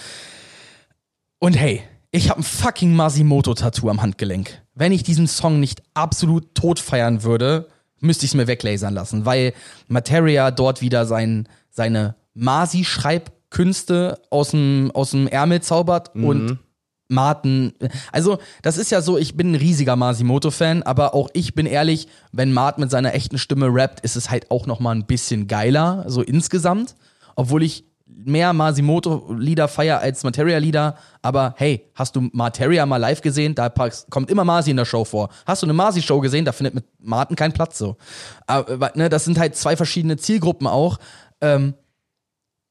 Und hey, ich habe ein fucking Masimoto-Tattoo am Handgelenk. Wenn ich diesen Song nicht absolut tot feiern würde, müsste ich es mir weglasern lassen, weil Materia dort wieder sein, seine Masi-Schreibkünste aus dem, aus dem Ärmel zaubert und Martin, also das ist ja so, ich bin ein riesiger Masimoto-Fan, aber auch ich bin ehrlich, wenn Martin mit seiner echten Stimme rappt, ist es halt auch nochmal ein bisschen geiler, so insgesamt, obwohl ich mehr Masimoto-Lieder feier als Materia-Lieder, aber hey, hast du Materia mal live gesehen? Da kommt immer Masi in der Show vor. Hast du eine Masi-Show gesehen? Da findet mit Martin keinen Platz so. Aber, ne, das sind halt zwei verschiedene Zielgruppen auch. Ähm,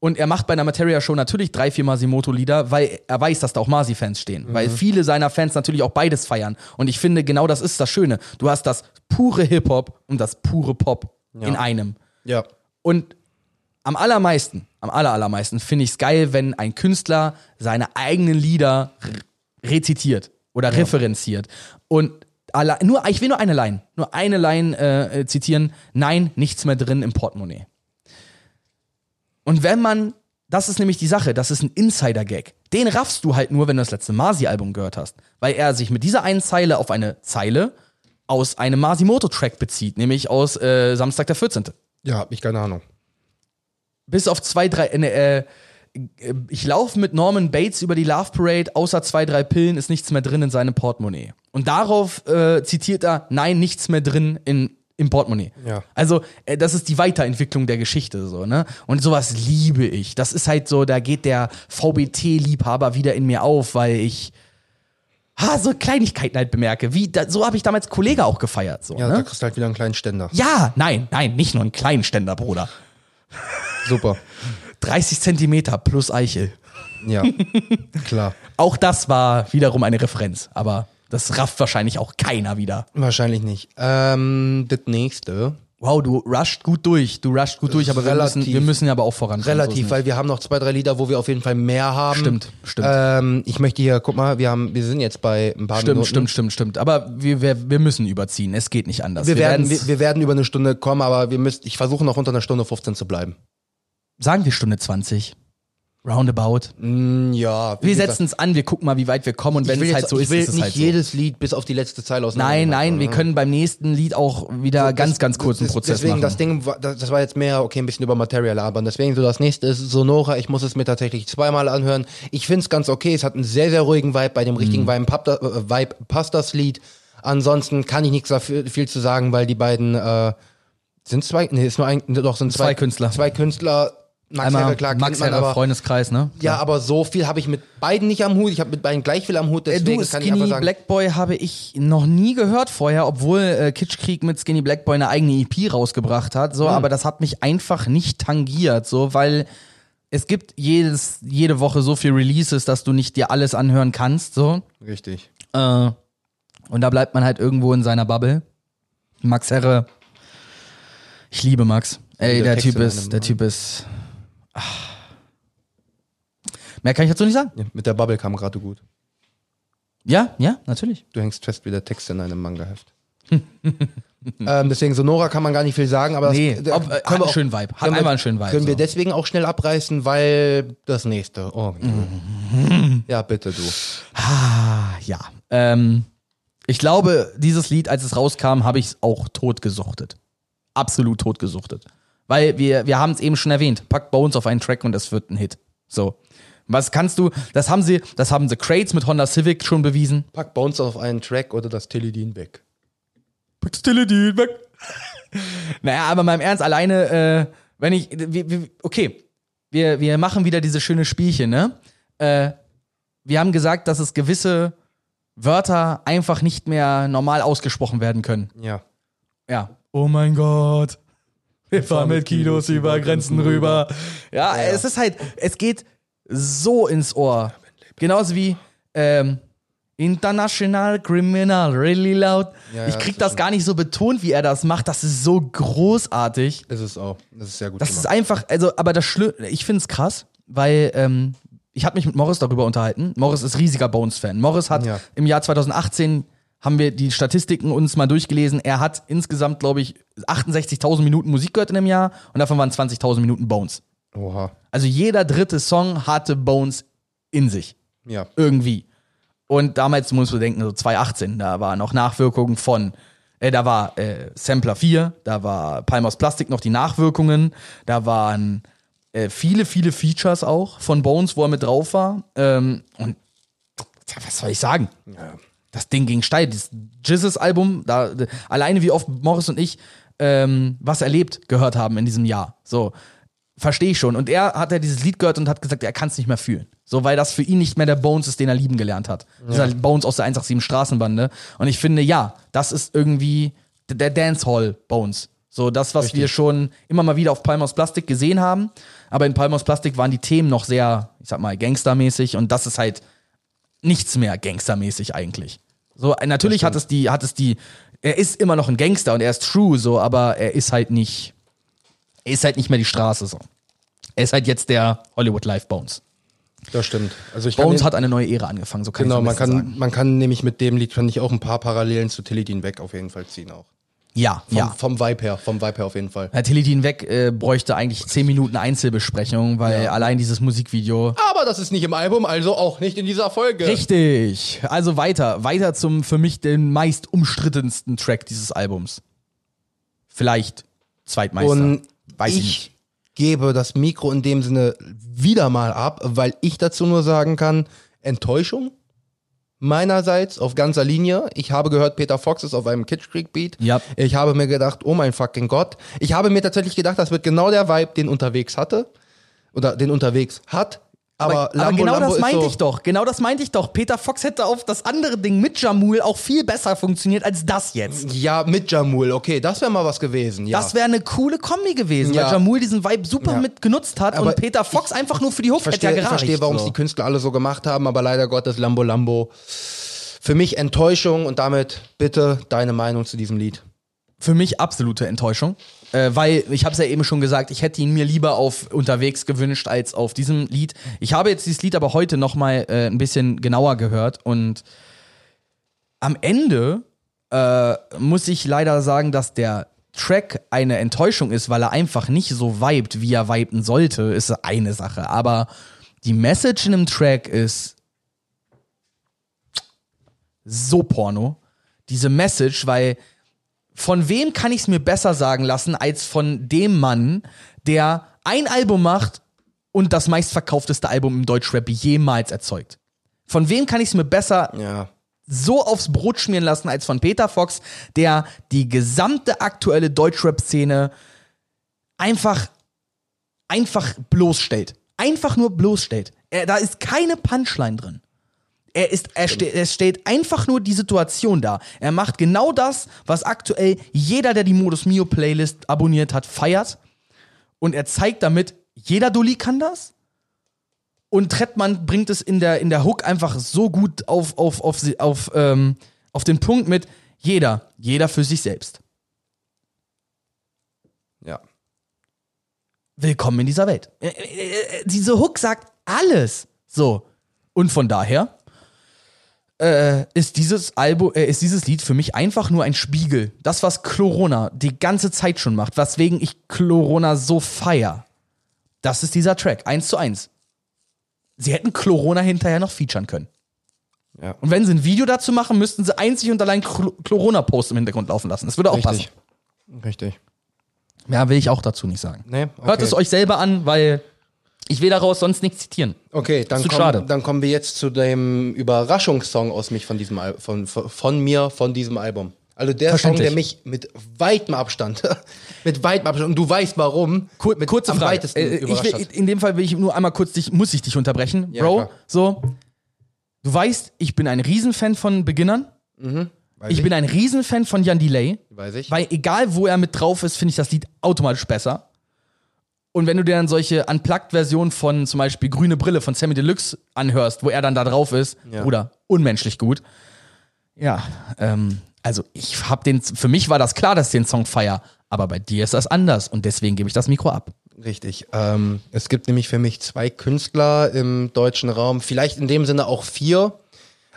und er macht bei einer Materia-Show natürlich drei, vier Masimoto-Lieder, weil er weiß, dass da auch Masi-Fans stehen. Weil viele seiner Fans natürlich auch beides feiern. Und ich finde, genau das ist das Schöne. Du hast das pure Hip-Hop und das pure Pop in einem. Ja. Und am allermeisten, am aller, allermeisten finde ich es geil, wenn ein Künstler seine eigenen Lieder re- rezitiert oder referenziert. Und alle, nur, ich will nur eine Line, nur eine Line äh, äh, zitieren. Nein, nichts mehr drin im Portemonnaie. Und wenn man, das ist nämlich die Sache, das ist ein Insider-Gag. Den raffst du halt nur, wenn du das letzte Masi-Album gehört hast. Weil er sich mit dieser einen Zeile auf eine Zeile aus einem Masimoto-Track bezieht, nämlich aus äh, Samstag der 14. Ja, hab ich keine Ahnung. Bis auf zwei, drei, äh, äh, ich laufe mit Norman Bates über die Love Parade, außer zwei, drei Pillen ist nichts mehr drin in seinem Portemonnaie. Und darauf äh, zitiert er, nein, nichts mehr drin in, im Portemonnaie. Ja. Also, äh, das ist die Weiterentwicklung der Geschichte, so, ne? Und sowas liebe ich. Das ist halt so, da geht der VBT-Liebhaber wieder in mir auf, weil ich ha, so Kleinigkeiten halt bemerke. Wie, da, so habe ich damals Kollege auch gefeiert, so, Ja, da ne? kriegst du halt wieder einen kleinen Ständer. Ja, nein, nein, nicht nur einen kleinen Ständer, Bruder. Super. 30 Zentimeter plus Eichel. Ja, klar. Auch das war wiederum eine Referenz, aber Das rafft wahrscheinlich auch keiner wieder. Wahrscheinlich nicht. Ähm, das nächste. Wow, du rusht gut durch. Du rusht gut durch, aber wir müssen, Relativ. wir müssen ja aber auch voran. Relativ, weil wir haben noch zwei, drei Lieder, wo wir auf jeden Fall mehr haben. Stimmt, stimmt. Ähm, ich möchte hier, guck mal, wir haben, wir sind jetzt bei ein paar Stimmt, Minuten. stimmt, stimmt, stimmt. Aber wir, wir, wir müssen überziehen. Es geht nicht anders. Wir, werden, werden's- wir, wir werden über eine Stunde kommen, aber wir müssen, ich versuche noch unter einer Stunde 15 zu bleiben. sagen wir Stunde 20. Roundabout. Mm, ja. Wir setzen es an, wir gucken mal, wie weit wir kommen und wenn es halt so ist, ist es nicht halt so. jedes Lied bis auf die letzte Zeile aus Nein, nein, wir können beim nächsten Lied auch wieder ganz, ganz kurzen das, Prozess deswegen, machen. das Ding, war- das, das war jetzt mehr, okay, ein bisschen über Material labern. Deswegen so das nächste ist Sonora. Ich muss es mir tatsächlich zweimal anhören. Ich find's ganz okay. Es hat einen sehr, sehr ruhigen Vibe. Bei dem Mhm. richtigen Vibe, pappt das- äh, Vibe passt das Lied. Ansonsten kann ich nichts dafür viel zu sagen, weil die beiden äh, sind zwei, nee, ist nur ein, doch sind zwei, Zwei Künstler. Zwei Künstler. Max Einmal Herre, klar, Max kennt man, Herre, aber Freundeskreis, ne? ja, aber so viel habe ich mit beiden nicht am Hut. Ich habe mit beiden gleich viel am Hut. Äh, Deswegen du, kann ich einfach Skinny sagen, Black Boy habe ich noch nie gehört vorher, obwohl äh, Kitschkrieg mit Skinny Black Boy eine eigene EP rausgebracht hat, so, aber das hat mich einfach nicht tangiert, so, weil es gibt jedes, jede Woche so viel Releases, dass du nicht dir alles anhören kannst, so. richtig. Äh, und da bleibt man halt irgendwo in seiner Bubble. Max Herre. Ich liebe Max. Ey, der der Typ ist, der Typ ist. Mehr kann ich dazu nicht sagen. Ja, mit der Bubble kam gerade gut. Ja, ja, natürlich. Du hängst fest wie der Text in einem Manga-Heft. ähm, deswegen Sonora kann man gar nicht viel sagen, aber Nee, das, ob- äh, hat einen schönen Vibe. Hat können wir- einfach einen schönen Vibe, Können wir so. deswegen auch schnell abreißen, weil das nächste. Oh, ja, bitte du. Ah, ja. Ähm, ich glaube, dieses Lied, als es rauskam, habe ich es auch tot gesuchtet. Absolut tot gesuchtet. Weil wir, wir haben es eben schon erwähnt. Pack Bones auf einen Track und es wird ein Hit. So. Was kannst du, das haben sie, das haben sie Crates mit Honda Civic schon bewiesen. Pack Bones auf einen Track oder das Teledin weg. Pack Stille weg. naja, aber mal im Ernst, alleine, äh, wenn ich, wir, wir, okay, wir, wir machen wieder diese schöne Spielchen, ne? Äh, wir haben gesagt, dass es gewisse Wörter einfach nicht mehr normal ausgesprochen werden können. Ja. Ja. Oh mein Gott. Wir fahren mit Kinos über Grenzen rüber. Ja, es ist halt, es geht so ins Ohr. Genauso wie ähm, International Criminal, really loud. Ja, ich ja, krieg das das gar nicht so betont, wie er das macht. Das ist so großartig. Ist es auch. Das ist sehr gut Das ist gemacht. einfach, also, aber das Schlimme, ich find's krass, weil ähm, ich habe mich mit Morris darüber unterhalten. Morris ist riesiger Bones-Fan. Morris hat Ja. im Jahr 2018 haben wir die Statistiken uns mal durchgelesen. Er hat insgesamt, glaube ich, 68.000 Minuten Musik gehört in einem Jahr und davon waren 20.000 Minuten Bones. Oha. Also jeder dritte Song hatte Bones in sich. Ja. Irgendwie. Und damals musst du denken, so 2018, da war noch Nachwirkungen von, äh, da war äh, Sampler 4, da war Palm aus Plastik noch die Nachwirkungen, da waren äh, viele, viele Features auch von Bones, wo er mit drauf war. Ähm, und tja, was soll ich sagen? ja. Das Ding ging steil. Dieses Jizzes-Album, da, alleine wie oft Morris und ich ähm, was erlebt gehört haben in diesem Jahr. So, verstehe ich schon. Und er hat ja dieses Lied gehört und hat gesagt, er kann es nicht mehr fühlen. So, weil das für ihn nicht mehr der Bones ist, den er lieben gelernt hat. Dieser Bones aus der 187 Straßenbande. Und ich finde, ja, das ist irgendwie der Dancehall Bones. So, das, was wir schon immer mal wieder auf Palm aus Plastik gesehen haben. Aber in Palm aus Plastik waren die Themen noch sehr, ich sag mal, gangstermäßig. Und das ist halt nichts mehr gangstermäßig eigentlich. So, äh, natürlich hat es die, hat es die, er ist immer noch ein Gangster und er ist true, so, aber er ist halt nicht, er ist halt nicht mehr die Straße, so. Er ist halt jetzt der Hollywood Life Bones. Das stimmt. Also ich Bones hat eine neue Ära angefangen, so kann Genau, man kann, sagen. man kann nämlich mit dem Lied, fand ich auch ein paar Parallelen zu Teledin weg auf jeden Fall ziehen auch. Ja, Vom, ja. vom Vibe her, vom Vibe her auf jeden Fall. Herr Teledin weg äh, bräuchte eigentlich 10 Minuten Einzelbesprechung, weil allein dieses Musikvideo. Aber das ist nicht im Album, also auch nicht in dieser Folge. Richtig. Also weiter, weiter zum für mich den meist umstrittensten Track dieses Albums. Vielleicht Zweitmeister. Und Weiß ich ich, nicht. gebe das Mikro in dem Sinne wieder mal ab, weil ich dazu nur sagen kann, Enttäuschung meinerseits auf ganzer Linie. Ich habe gehört, Peter Fox ist auf einem Kitsch Creek Beat. Ja. Ich habe mir gedacht, oh mein fucking Gott. Ich habe mir tatsächlich gedacht, das wird genau der Vibe, den unterwegs hatte. Oder den unterwegs hat. Aber, Aber, Lambo, genau Lambo das meinte so, ich doch. Genau das meinte ich doch. Peter Fox hätte auf das andere Ding mit Jamul auch viel besser funktioniert als das jetzt. Ja, mit Jamul, okay, das wäre mal was gewesen. Ja. Das wäre eine coole Kombi gewesen, Ja. weil Jamul diesen Vibe super Ja. mit genutzt hat Aber und Peter Fox einfach nur für die Ich hätte ja ich gereicht. verstehe warum es so. die Künstler alle so gemacht haben, aber leider Gottes Lambo Lambo Für mich Enttäuschung und damit bitte deine Meinung zu diesem Lied. Für mich absolute Enttäuschung, äh, weil ich habe es ja eben schon gesagt, ich hätte ihn mir lieber auf unterwegs gewünscht als auf diesem Lied. Ich habe jetzt dieses Lied aber heute noch mal äh, ein bisschen genauer gehört und am Ende äh, muss ich leider sagen, dass der Track eine Enttäuschung ist, weil er einfach nicht so vibet, wie er viben sollte, ist eine Sache. Aber die Message in einem Track ist so porno. Diese Message, weil von wem kann ich es mir besser sagen lassen, als von dem Mann, der ein Album macht und das meistverkaufteste Album im Deutschrap jemals erzeugt? Von wem kann ich es mir besser Ja. so aufs Brot schmieren lassen als von Peter Fox, der die gesamte aktuelle Deutschrap-Szene einfach, einfach bloßstellt. Einfach nur bloßstellt. Da ist keine Punchline drin. Er, ist, er, ste er stellt einfach nur die Situation dar. Er macht genau das, was aktuell jeder, der die Modus Mio Playlist abonniert hat, feiert. Und er zeigt damit, jeder Dulli kann das. Und Trettmann bringt es in der, in der Hook einfach so gut auf, auf, auf, auf, ähm, auf den Punkt mit jeder, jeder für sich selbst. Ja. Willkommen in dieser Welt. Äh, äh, äh, diese Hook sagt alles. So. Und von daher äh, ist dieses Album, äh, ist dieses Lied für mich einfach nur ein Spiegel. Das, was Chlorona die ganze Zeit schon macht, weswegen ich Chlorona so feier. Das ist dieser Track. Eins zu eins. Sie hätten Chlorona hinterher noch featuren können. Ja. Und wenn sie ein Video dazu machen, müssten sie einzig und allein Chlorona-Post im Hintergrund laufen lassen. Das würde auch Richtig. passen. Richtig. Ja, will ich auch dazu nicht sagen. Nee, okay. Hört es euch selber an, weil ich will daraus sonst nichts zitieren. Okay, dann, komm, dann kommen wir jetzt zu dem Überraschungssong aus mich von diesem Al von, von, von mir von diesem Album. Also der Song, der mich mit weitem Abstand, mit weitem Abstand, und du weißt warum, Kur mit kurze am Frage. weitesten Äh, ich überrascht will, in dem Fall will ich nur einmal kurz dich, muss ich dich unterbrechen, Ja, Bro. klar. So, du weißt, ich bin ein Riesenfan von Beginnern. Weiß Ich bin ein Riesenfan von Jan Delay. Weiß ich. Weil egal, wo er mit drauf ist, finde ich das Lied automatisch besser. Und wenn du dir dann solche Unplugged-Versionen von zum Beispiel Grüne Brille von Sammy Deluxe anhörst, wo er dann da drauf ist, Ja. Bruder, unmenschlich gut. Ja, ähm, also ich hab den, für mich war das klar, dass ich den Song feier, aber bei dir ist das anders und deswegen gebe ich das Mikro ab. Richtig. Ähm, es gibt nämlich für mich zwei Künstler im deutschen Raum, vielleicht in dem Sinne auch vier,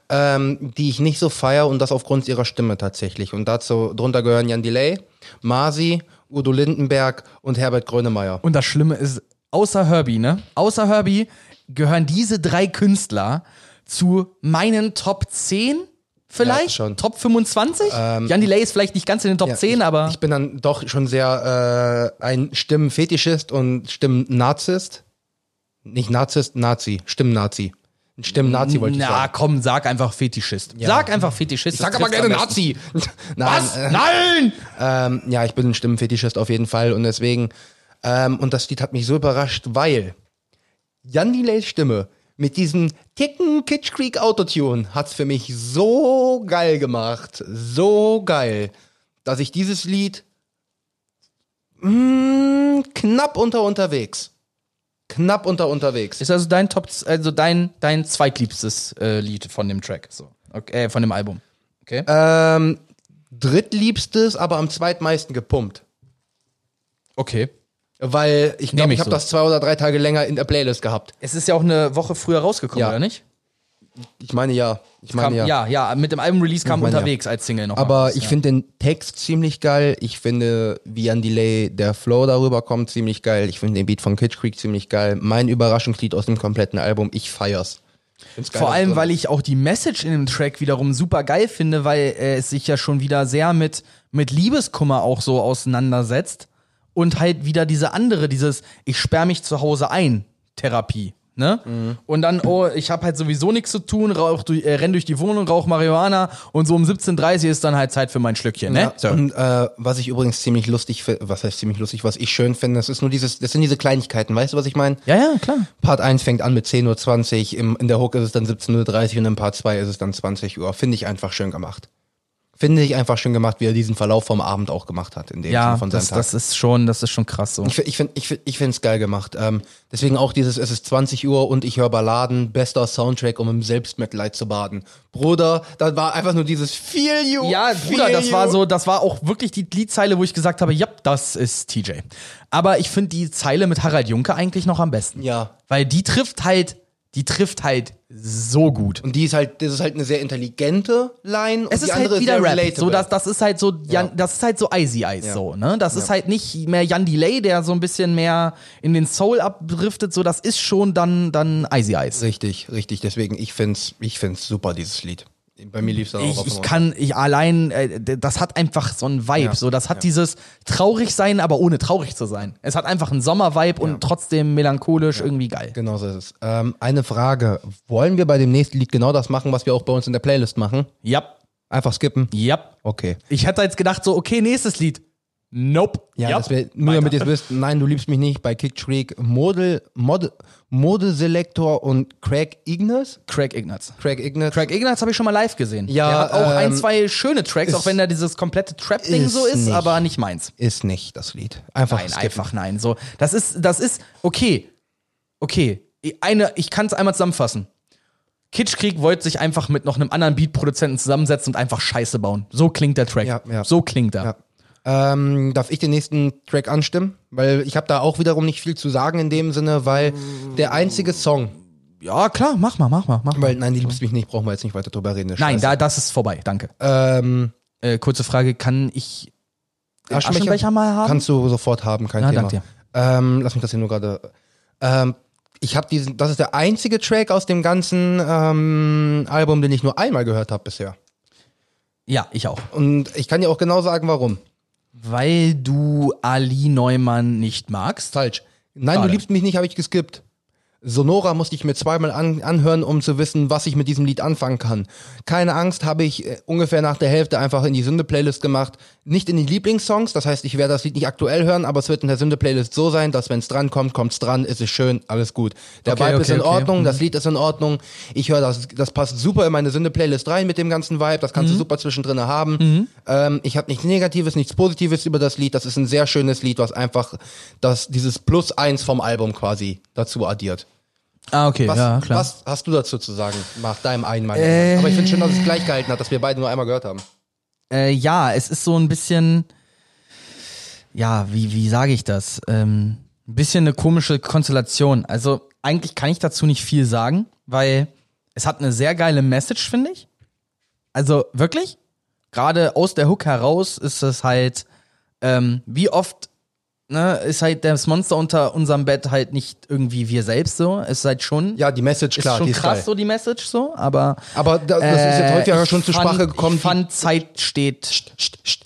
ähm, die ich nicht so feier und das aufgrund ihrer Stimme tatsächlich. Und dazu drunter gehören Jan Delay, Masi, Udo Lindenberg und Herbert Grönemeyer. Und das Schlimme ist, außer Herbie, ne? Außer Herbie gehören diese drei Künstler zu meinen Top 10 vielleicht? Ja, schon. Ähm, Top 25? Jan Delay ist vielleicht nicht ganz in den Top Ja, 10, ich, aber Ich bin dann doch schon sehr äh, ein Stimmenfetischist und Stimmennazist. Nicht Narzisst, Nazi. Stimmnazi. Ein Stimmnazi wollte ich na sagen. komm, sag einfach Fetischist. Sag einfach Fetischist. Ich sag aber gerne. Nazi. Nein, Was? äh, Nein! Ähm, ja, ich bin ein Stimmenfetischist auf jeden Fall und deswegen, ähm, und das Lied hat mich so überrascht, weil Jan Delays Stimme mit diesem Ticken Kitsch Creek Autotune hat's für mich so geil gemacht, so geil, dass ich dieses Lied mm, knapp unter unterwegs, knapp unter unterwegs. Ist also dein Top, also dein, dein zweitliebstes äh, Lied von dem Track, so. Okay, äh, von dem Album. Okay. Ähm, drittliebstes, aber am zweitmeisten gepumpt. okay. Weil ich glaube, ich ich habe so. das zwei oder drei Tage länger in der Playlist gehabt. Es ist ja auch eine Woche früher rausgekommen, Ja. oder nicht? Ich meine ja. Ich meine Kam, ja. ja. ja, mit dem Album-Release kam meine ja. unterwegs als Single noch. Aber raus, ich ja. finde den Text ziemlich geil. Ich finde, wie an Delay der Flow darüber kommt, ziemlich geil. Ich finde den Beat von Kitsch Creek ziemlich geil. Mein Überraschungslied aus dem kompletten Album, ich feier's. Vor allem, weil ich auch die Message in dem Track wiederum super geil finde, weil äh, es sich ja schon wieder sehr mit, mit Liebeskummer auch so auseinandersetzt und halt wieder diese andere, dieses Ich sperr mich zu Hause ein Therapie. Ne? Mhm. Und dann, oh, ich habe halt sowieso nichts zu tun, rauch durch, äh, renn durch die Wohnung, rauch Marihuana und so um 17.30 Uhr ist dann halt Zeit für mein Schlückchen, ne? Ja, So. Und äh, was ich übrigens ziemlich lustig finde, was heißt ziemlich lustig, was ich schön finde, das ist nur dieses, das sind diese Kleinigkeiten, weißt du, was ich meine? Ja, ja, klar. Part 1 fängt an mit 10.20 Uhr, im, in der Hook ist es dann 17.30 Uhr und im Part 2 ist es dann 20 Uhr. Finde ich einfach schön gemacht. Finde ich einfach schön gemacht, wie er diesen Verlauf vom Abend auch gemacht hat, in dem Ja, Sinne von seinem das, Tag. das ist schon, das ist schon krass so. Ich, ich finde ich, ich find's geil gemacht. Ähm, deswegen auch dieses, es ist 20 Uhr und ich höre Balladen, bester Soundtrack, um im Selbstmitleid zu baden. Bruder, das war einfach nur dieses Feel You. Ja, Bruder, das you. war so, das war auch wirklich die Liedzeile, wo ich gesagt habe, ja, das ist TJ. Aber ich finde die Zeile mit Harald Junke eigentlich noch am besten. Ja. Weil die trifft halt, die trifft halt so gut. Und die ist halt, das ist halt eine sehr intelligente Line und Es ist halt wieder Rap. relatable. So, das, das ist halt so, Jan, Ja. das ist halt so Icy Ice Ja. so, ne? Das ist halt nicht mehr Jan Delay, der so ein bisschen mehr in den Soul abdriftet, so, das ist schon dann, dann Icy Ice. Richtig, richtig. Deswegen, ich find's, ich find's super, dieses Lied. Bei mir lief's dann auch Ich, ich kann, ich allein, äh, das hat einfach so ein Vibe, Ja. so, das hat dieses traurig sein, aber ohne traurig zu sein. Es hat einfach einen Sommer-Vibe und trotzdem melancholisch irgendwie geil. Genau so ist es. Ähm, eine Frage. Wollen wir bei dem nächsten Lied genau das machen, was wir auch bei uns in der Playlist machen? Ja, Einfach skippen? ja. Okay. Ich hätte jetzt gedacht so, okay, nächstes Lied. Nope. Ja, Yep. das wär, nur damit ihr es wisst, nein, du liebst mich nicht bei Kick Shriek, Model, Mod, Modeselektor und Craig Ignaz. Craig Ignatz. Craig Ignaz. Craig Ignatz habe ich schon mal live gesehen. Ja, Der hat auch ein, ähm, zwei schöne Tracks, auch wenn da dieses komplette Trap-Ding so ist, nicht. aber nicht meins. ist nicht das Lied. Einfach Nein, skippen. einfach nein. So, das ist, das ist, okay. Okay. Eine, ich kann es einmal zusammenfassen. Kitschkrieg wollte sich einfach mit noch einem anderen Beat-Produzenten zusammensetzen und einfach Scheiße bauen. So klingt der Track. Ja, ja. So klingt er. Ja. Ähm, darf ich den nächsten Track anstimmen? Weil ich habe da auch wiederum nicht viel zu sagen in dem Sinne, weil der einzige Song, Ja, klar, mach mal, mach mal, mach mal. weil nein, die liebst mich nicht, brauchen wir jetzt nicht weiter drüber reden. Nein, da, das ist vorbei, danke. ähm, Äh, kurze Frage, kann ich den Aschenbecher? Aschenbecher mal haben? Kannst du sofort haben, kein Ja, Thema. danke dir. Ähm, lass mich das hier nur gerade. Ähm, ich habe diesen, das ist der einzige Track aus dem ganzen ähm, Album, den ich nur einmal gehört habe bisher. ja, ich auch. Und ich kann dir auch genau sagen, warum. Weil du Ali Neumann nicht magst. Falsch. Nein, Schade. du liebst mich nicht, habe ich geskippt. Sonora musste ich mir zweimal an, anhören, um zu wissen, was ich mit diesem Lied anfangen kann. Keine Angst, habe ich äh, ungefähr nach der Hälfte einfach in die Sünde-Playlist gemacht. Nicht in die Lieblingssongs, das heißt, ich werde das Lied nicht aktuell hören, aber es wird in der Sünde-Playlist so sein, dass wenn es dran kommt, kommt es dran, ist es schön, alles gut. Der Okay, Vibe ist okay, in okay. Ordnung, Mhm. das Lied ist in Ordnung. Ich höre das, das passt super in meine Sünde-Playlist rein mit dem ganzen Vibe, das Mhm. kannst du super zwischendrin haben. Ähm, ich habe nichts Negatives, nichts Positives über das Lied, das ist ein sehr schönes Lied, was einfach das, dieses Plus eins vom Album quasi dazu addiert. Ah, okay, Was, ja, klar. was hast du dazu zu sagen? Nach deinem einen Meinung. Äh. Aber ich finde schön, dass es gleich gehalten hat, dass wir beide nur einmal gehört haben. Äh, ja, es ist so ein bisschen, ja, wie, wie sage ich das? Ähm, ein bisschen eine komische Konstellation. Also eigentlich kann ich dazu nicht viel sagen, weil es hat eine sehr geile Message, finde ich. Also wirklich, gerade aus der Hook heraus ist es halt, ähm, wie oft ne, ist halt das Monster unter unserem Bett halt nicht irgendwie wir selbst so. Es ist halt schon, Ja, die Message, ist klar, schon die ist krass geil. so die Message so, aber Aber da, das ist jetzt äh, häufiger ich schon zur Sprache gekommen. Ich fand, Zeit steht. Psst, psst.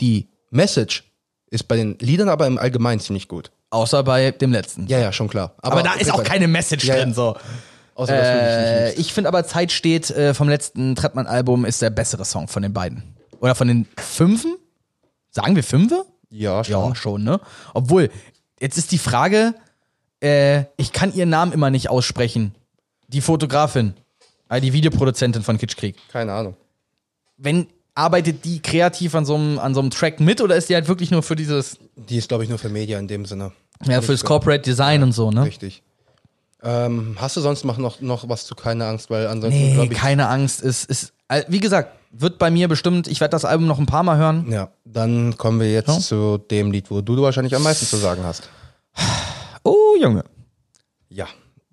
Die Message ist bei den Liedern aber im Allgemeinen ziemlich gut. Außer bei dem letzten. Ja, ja, schon klar. aber da okay, ist auch keine Message Ja, ja. drin, so. Außer, Äh, liebst. ich finde aber Zeit steht äh, vom letzten Trettmann-Album ist der bessere Song von den beiden. Oder von den Fünfen? Sagen wir Fünfe? Ja, schon. Ja, schon, ne? Obwohl, jetzt ist die Frage, äh, ich kann ihren Namen immer nicht aussprechen. Die Fotografin, äh, die Videoproduzentin von Kitschkrieg. Keine Ahnung. Wenn, arbeitet die kreativ an so einem an so einem Track mit oder ist die halt wirklich nur für dieses, Die ist, glaube ich, nur für Media in dem Sinne. ja, fürs Corporate Design und so, ne? Richtig. Ähm, hast du sonst noch, noch, was zu keine Angst? Weil ansonsten, Nee, ich. keine Angst. Ist, ist, wie gesagt, wird bei mir bestimmt, ich werde das Album noch ein paar Mal hören. Ja, dann kommen wir jetzt Ja. zu dem Lied, wo du wahrscheinlich am meisten zu sagen hast. Oh, Junge. Ja.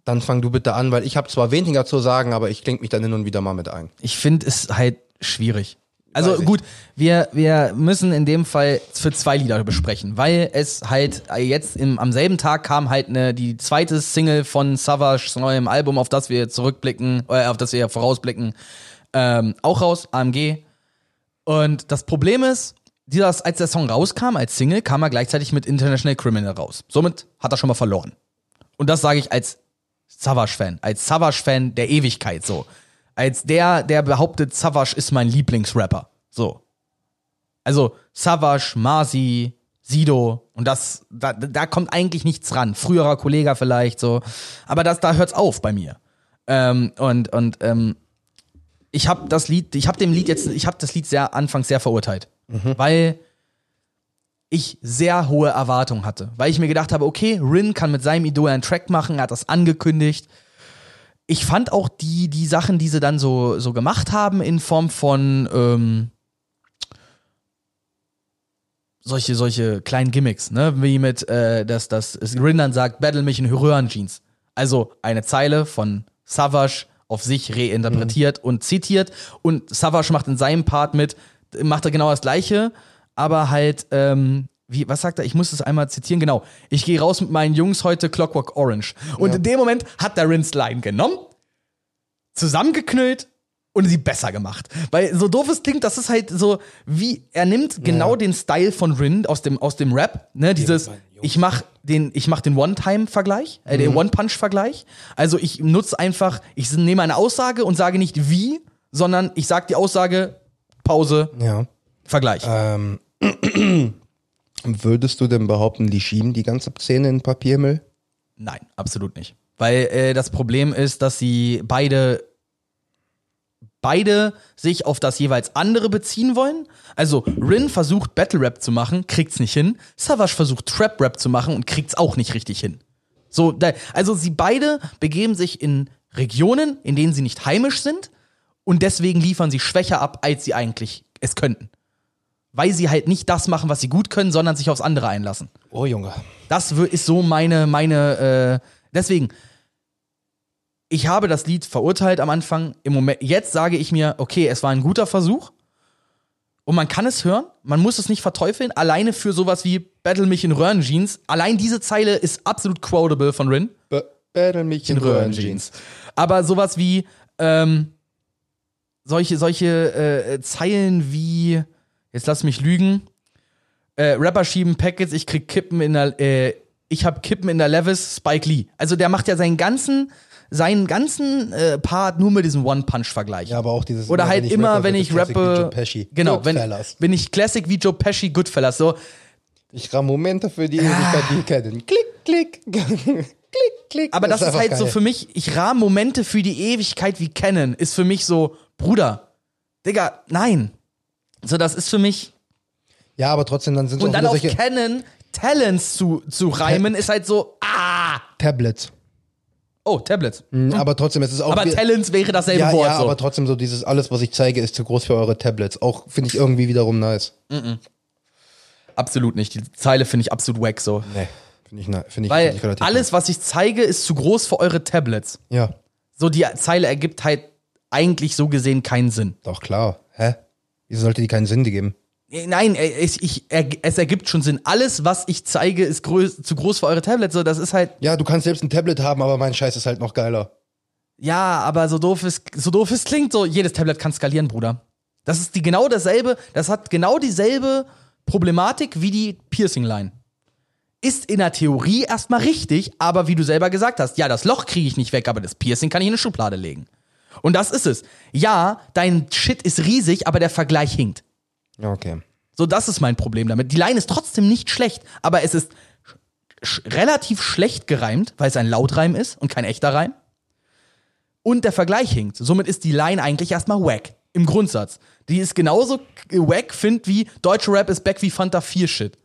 Dann fang du bitte an, weil ich habe zwar weniger zu sagen, aber ich klinge mich dann hin und wieder mal mit ein. Ich finde es halt schwierig. Also gut, wir, wir müssen in dem Fall für zwei Lieder besprechen, weil es halt jetzt im, am selben Tag kam halt eine, die zweite Single von Savage neuem Album, auf das wir zurückblicken, äh, auf das wir vorausblicken, ähm, auch raus, AMG. Und das Problem ist, dieser, als der Song rauskam als Single, kam er gleichzeitig mit International Criminal raus. Somit hat er schon mal verloren. Und das sage ich als Savage-Fan, als Savage-Fan der Ewigkeit so. Als der, der behauptet, Savage ist mein Lieblingsrapper. So. Also Savage, Masi, Sido und das, da, da kommt eigentlich nichts ran. Früherer Kollege vielleicht so. Aber das, da hört's auf bei mir. Ähm, und und ähm, ich habe das Lied, ich habe dem Lied jetzt, ich habe das Lied sehr anfangs sehr verurteilt, weil ich sehr hohe Erwartungen hatte, weil ich mir gedacht habe, okay, Rin kann mit seinem Idol einen Track machen, er hat das angekündigt. Ich fand auch die die Sachen, die sie dann so so gemacht haben in Form von ähm, solche solche kleinen Gimmicks, ne, wie mit äh, dass das Rin dann sagt, battle mich in Röhrenjeans. Also eine Zeile von Savage auf sich reinterpretiert und zitiert. Und Savage macht in seinem Part mit, macht er genau das gleiche, aber halt, ähm, wie, was sagt er? Ich muss es einmal zitieren, genau. Ich gehe raus mit meinen Jungs heute Clockwork Orange. Und in dem Moment hat der Rince Line genommen, zusammengeknüllt und sie besser gemacht. Weil so doof es klingt, das ist halt so, wie, er nimmt genau den Style von Rin aus dem, aus dem Rap, ne, dieses, ich mach den, ich mach den One-Time-Vergleich, äh, den One-Punch-Vergleich. Also ich nutze einfach, ich nehme eine Aussage und sage nicht wie, sondern ich sage die Aussage, Pause, Ja. Vergleich. Ähm, würdest du denn behaupten, die schieben die ganze Szene in Papiermüll? Nein, absolut nicht. Weil äh, das Problem ist, dass sie beide beide sich auf das jeweils andere beziehen wollen. Also Rin versucht Battle Rap zu machen, kriegt's nicht hin. Savage versucht Trap Rap zu machen und kriegt's auch nicht richtig hin. So, also sie beide begeben sich in Regionen, in denen sie nicht heimisch sind und deswegen liefern sie schwächer ab, als sie eigentlich es könnten. Weil sie halt nicht das machen, was sie gut können, sondern sich aufs andere einlassen. Oh Junge. Das ist so meine, meine, äh, deswegen, ich habe das Lied verurteilt am Anfang. Im Moment, jetzt sage ich mir, okay, es war ein guter Versuch. Und man kann es hören, man muss es nicht verteufeln, alleine für sowas wie Battle mich in Röhrenjeans. Allein diese Zeile ist absolut quotable von Rin. B Battle mich in Röhrenjeans. Aber sowas wie, ähm, solche, solche äh, Zeilen wie, jetzt lass mich lügen, äh, Rapper schieben Packets, ich krieg Kippen in der, äh, ich hab Kippen in der Levis, Spike Lee. Also der macht ja seinen ganzen, seinen ganzen äh, Part nur mit diesem One-Punch-Vergleich. Ja, aber auch dieses Oder halt immer, rappe, wenn ich es Classic wie rappe. Joe Pesci. Genau, wenn, Goodfellas. bin ich Classic wie Joe Pesci, Goodfellas. So, Ich ramm Momente für die Ewigkeit, die kennen. Klick, klick. Klick, klick. Aber das, ist einfach halt so geil. für mich, ich rahm Momente für die Ewigkeit wie kennen, ist für mich so, Bruder, Digga, nein. So, das ist für mich. Ja, aber trotzdem, dann sind es Und auch dann auf solche Canon Talents zu, zu reimen, ist halt so, ah. Tablets. Oh, Tablets. Mhm, Aber trotzdem, es ist auch Aber Talents wäre dasselbe ja, Wort. ja, so. aber trotzdem so dieses alles, was ich zeige, ist zu groß für eure Tablets. Auch finde ich irgendwie wiederum nice. absolut nicht. Die Zeile finde ich absolut wack so. Nee, finde ich, ne- finde ich, Weil find ich relativ alles, was ich zeige, ist zu groß für eure Tablets. Ja, So, die Zeile ergibt halt eigentlich so gesehen keinen Sinn. doch klar. Hä? Wieso sollte die keinen Sinn geben? Nein, äh, es, ich, er, es ergibt schon Sinn. Alles, was ich zeige, ist größ, zu groß für eure Tablets. So, das ist halt, Ja, du kannst selbst ein Tablet haben, aber mein Scheiß ist halt noch geiler. ja, aber so doof es, so doof es klingt, so jedes Tablet kann skalieren, Bruder. Das ist die genau dasselbe, das hat genau dieselbe Problematik wie die Piercing-Line. Ist in der Theorie erstmal richtig, aber wie du selber gesagt hast, ja, das Loch kriege ich nicht weg, aber das Piercing kann ich in eine Schublade legen. Und das ist es. Ja, dein Shit ist riesig, aber der Vergleich hinkt. Okay. So, das ist mein Problem damit. Die Line ist trotzdem nicht schlecht, aber es ist sch relativ schlecht gereimt, weil es ein Lautreim ist und kein echter Reim. Und der Vergleich hinkt. Somit ist die Line eigentlich erstmal wack. Im Grundsatz. Die ist genauso wack, find wie deutsche Rap ist back wie Fanta 4 Shit.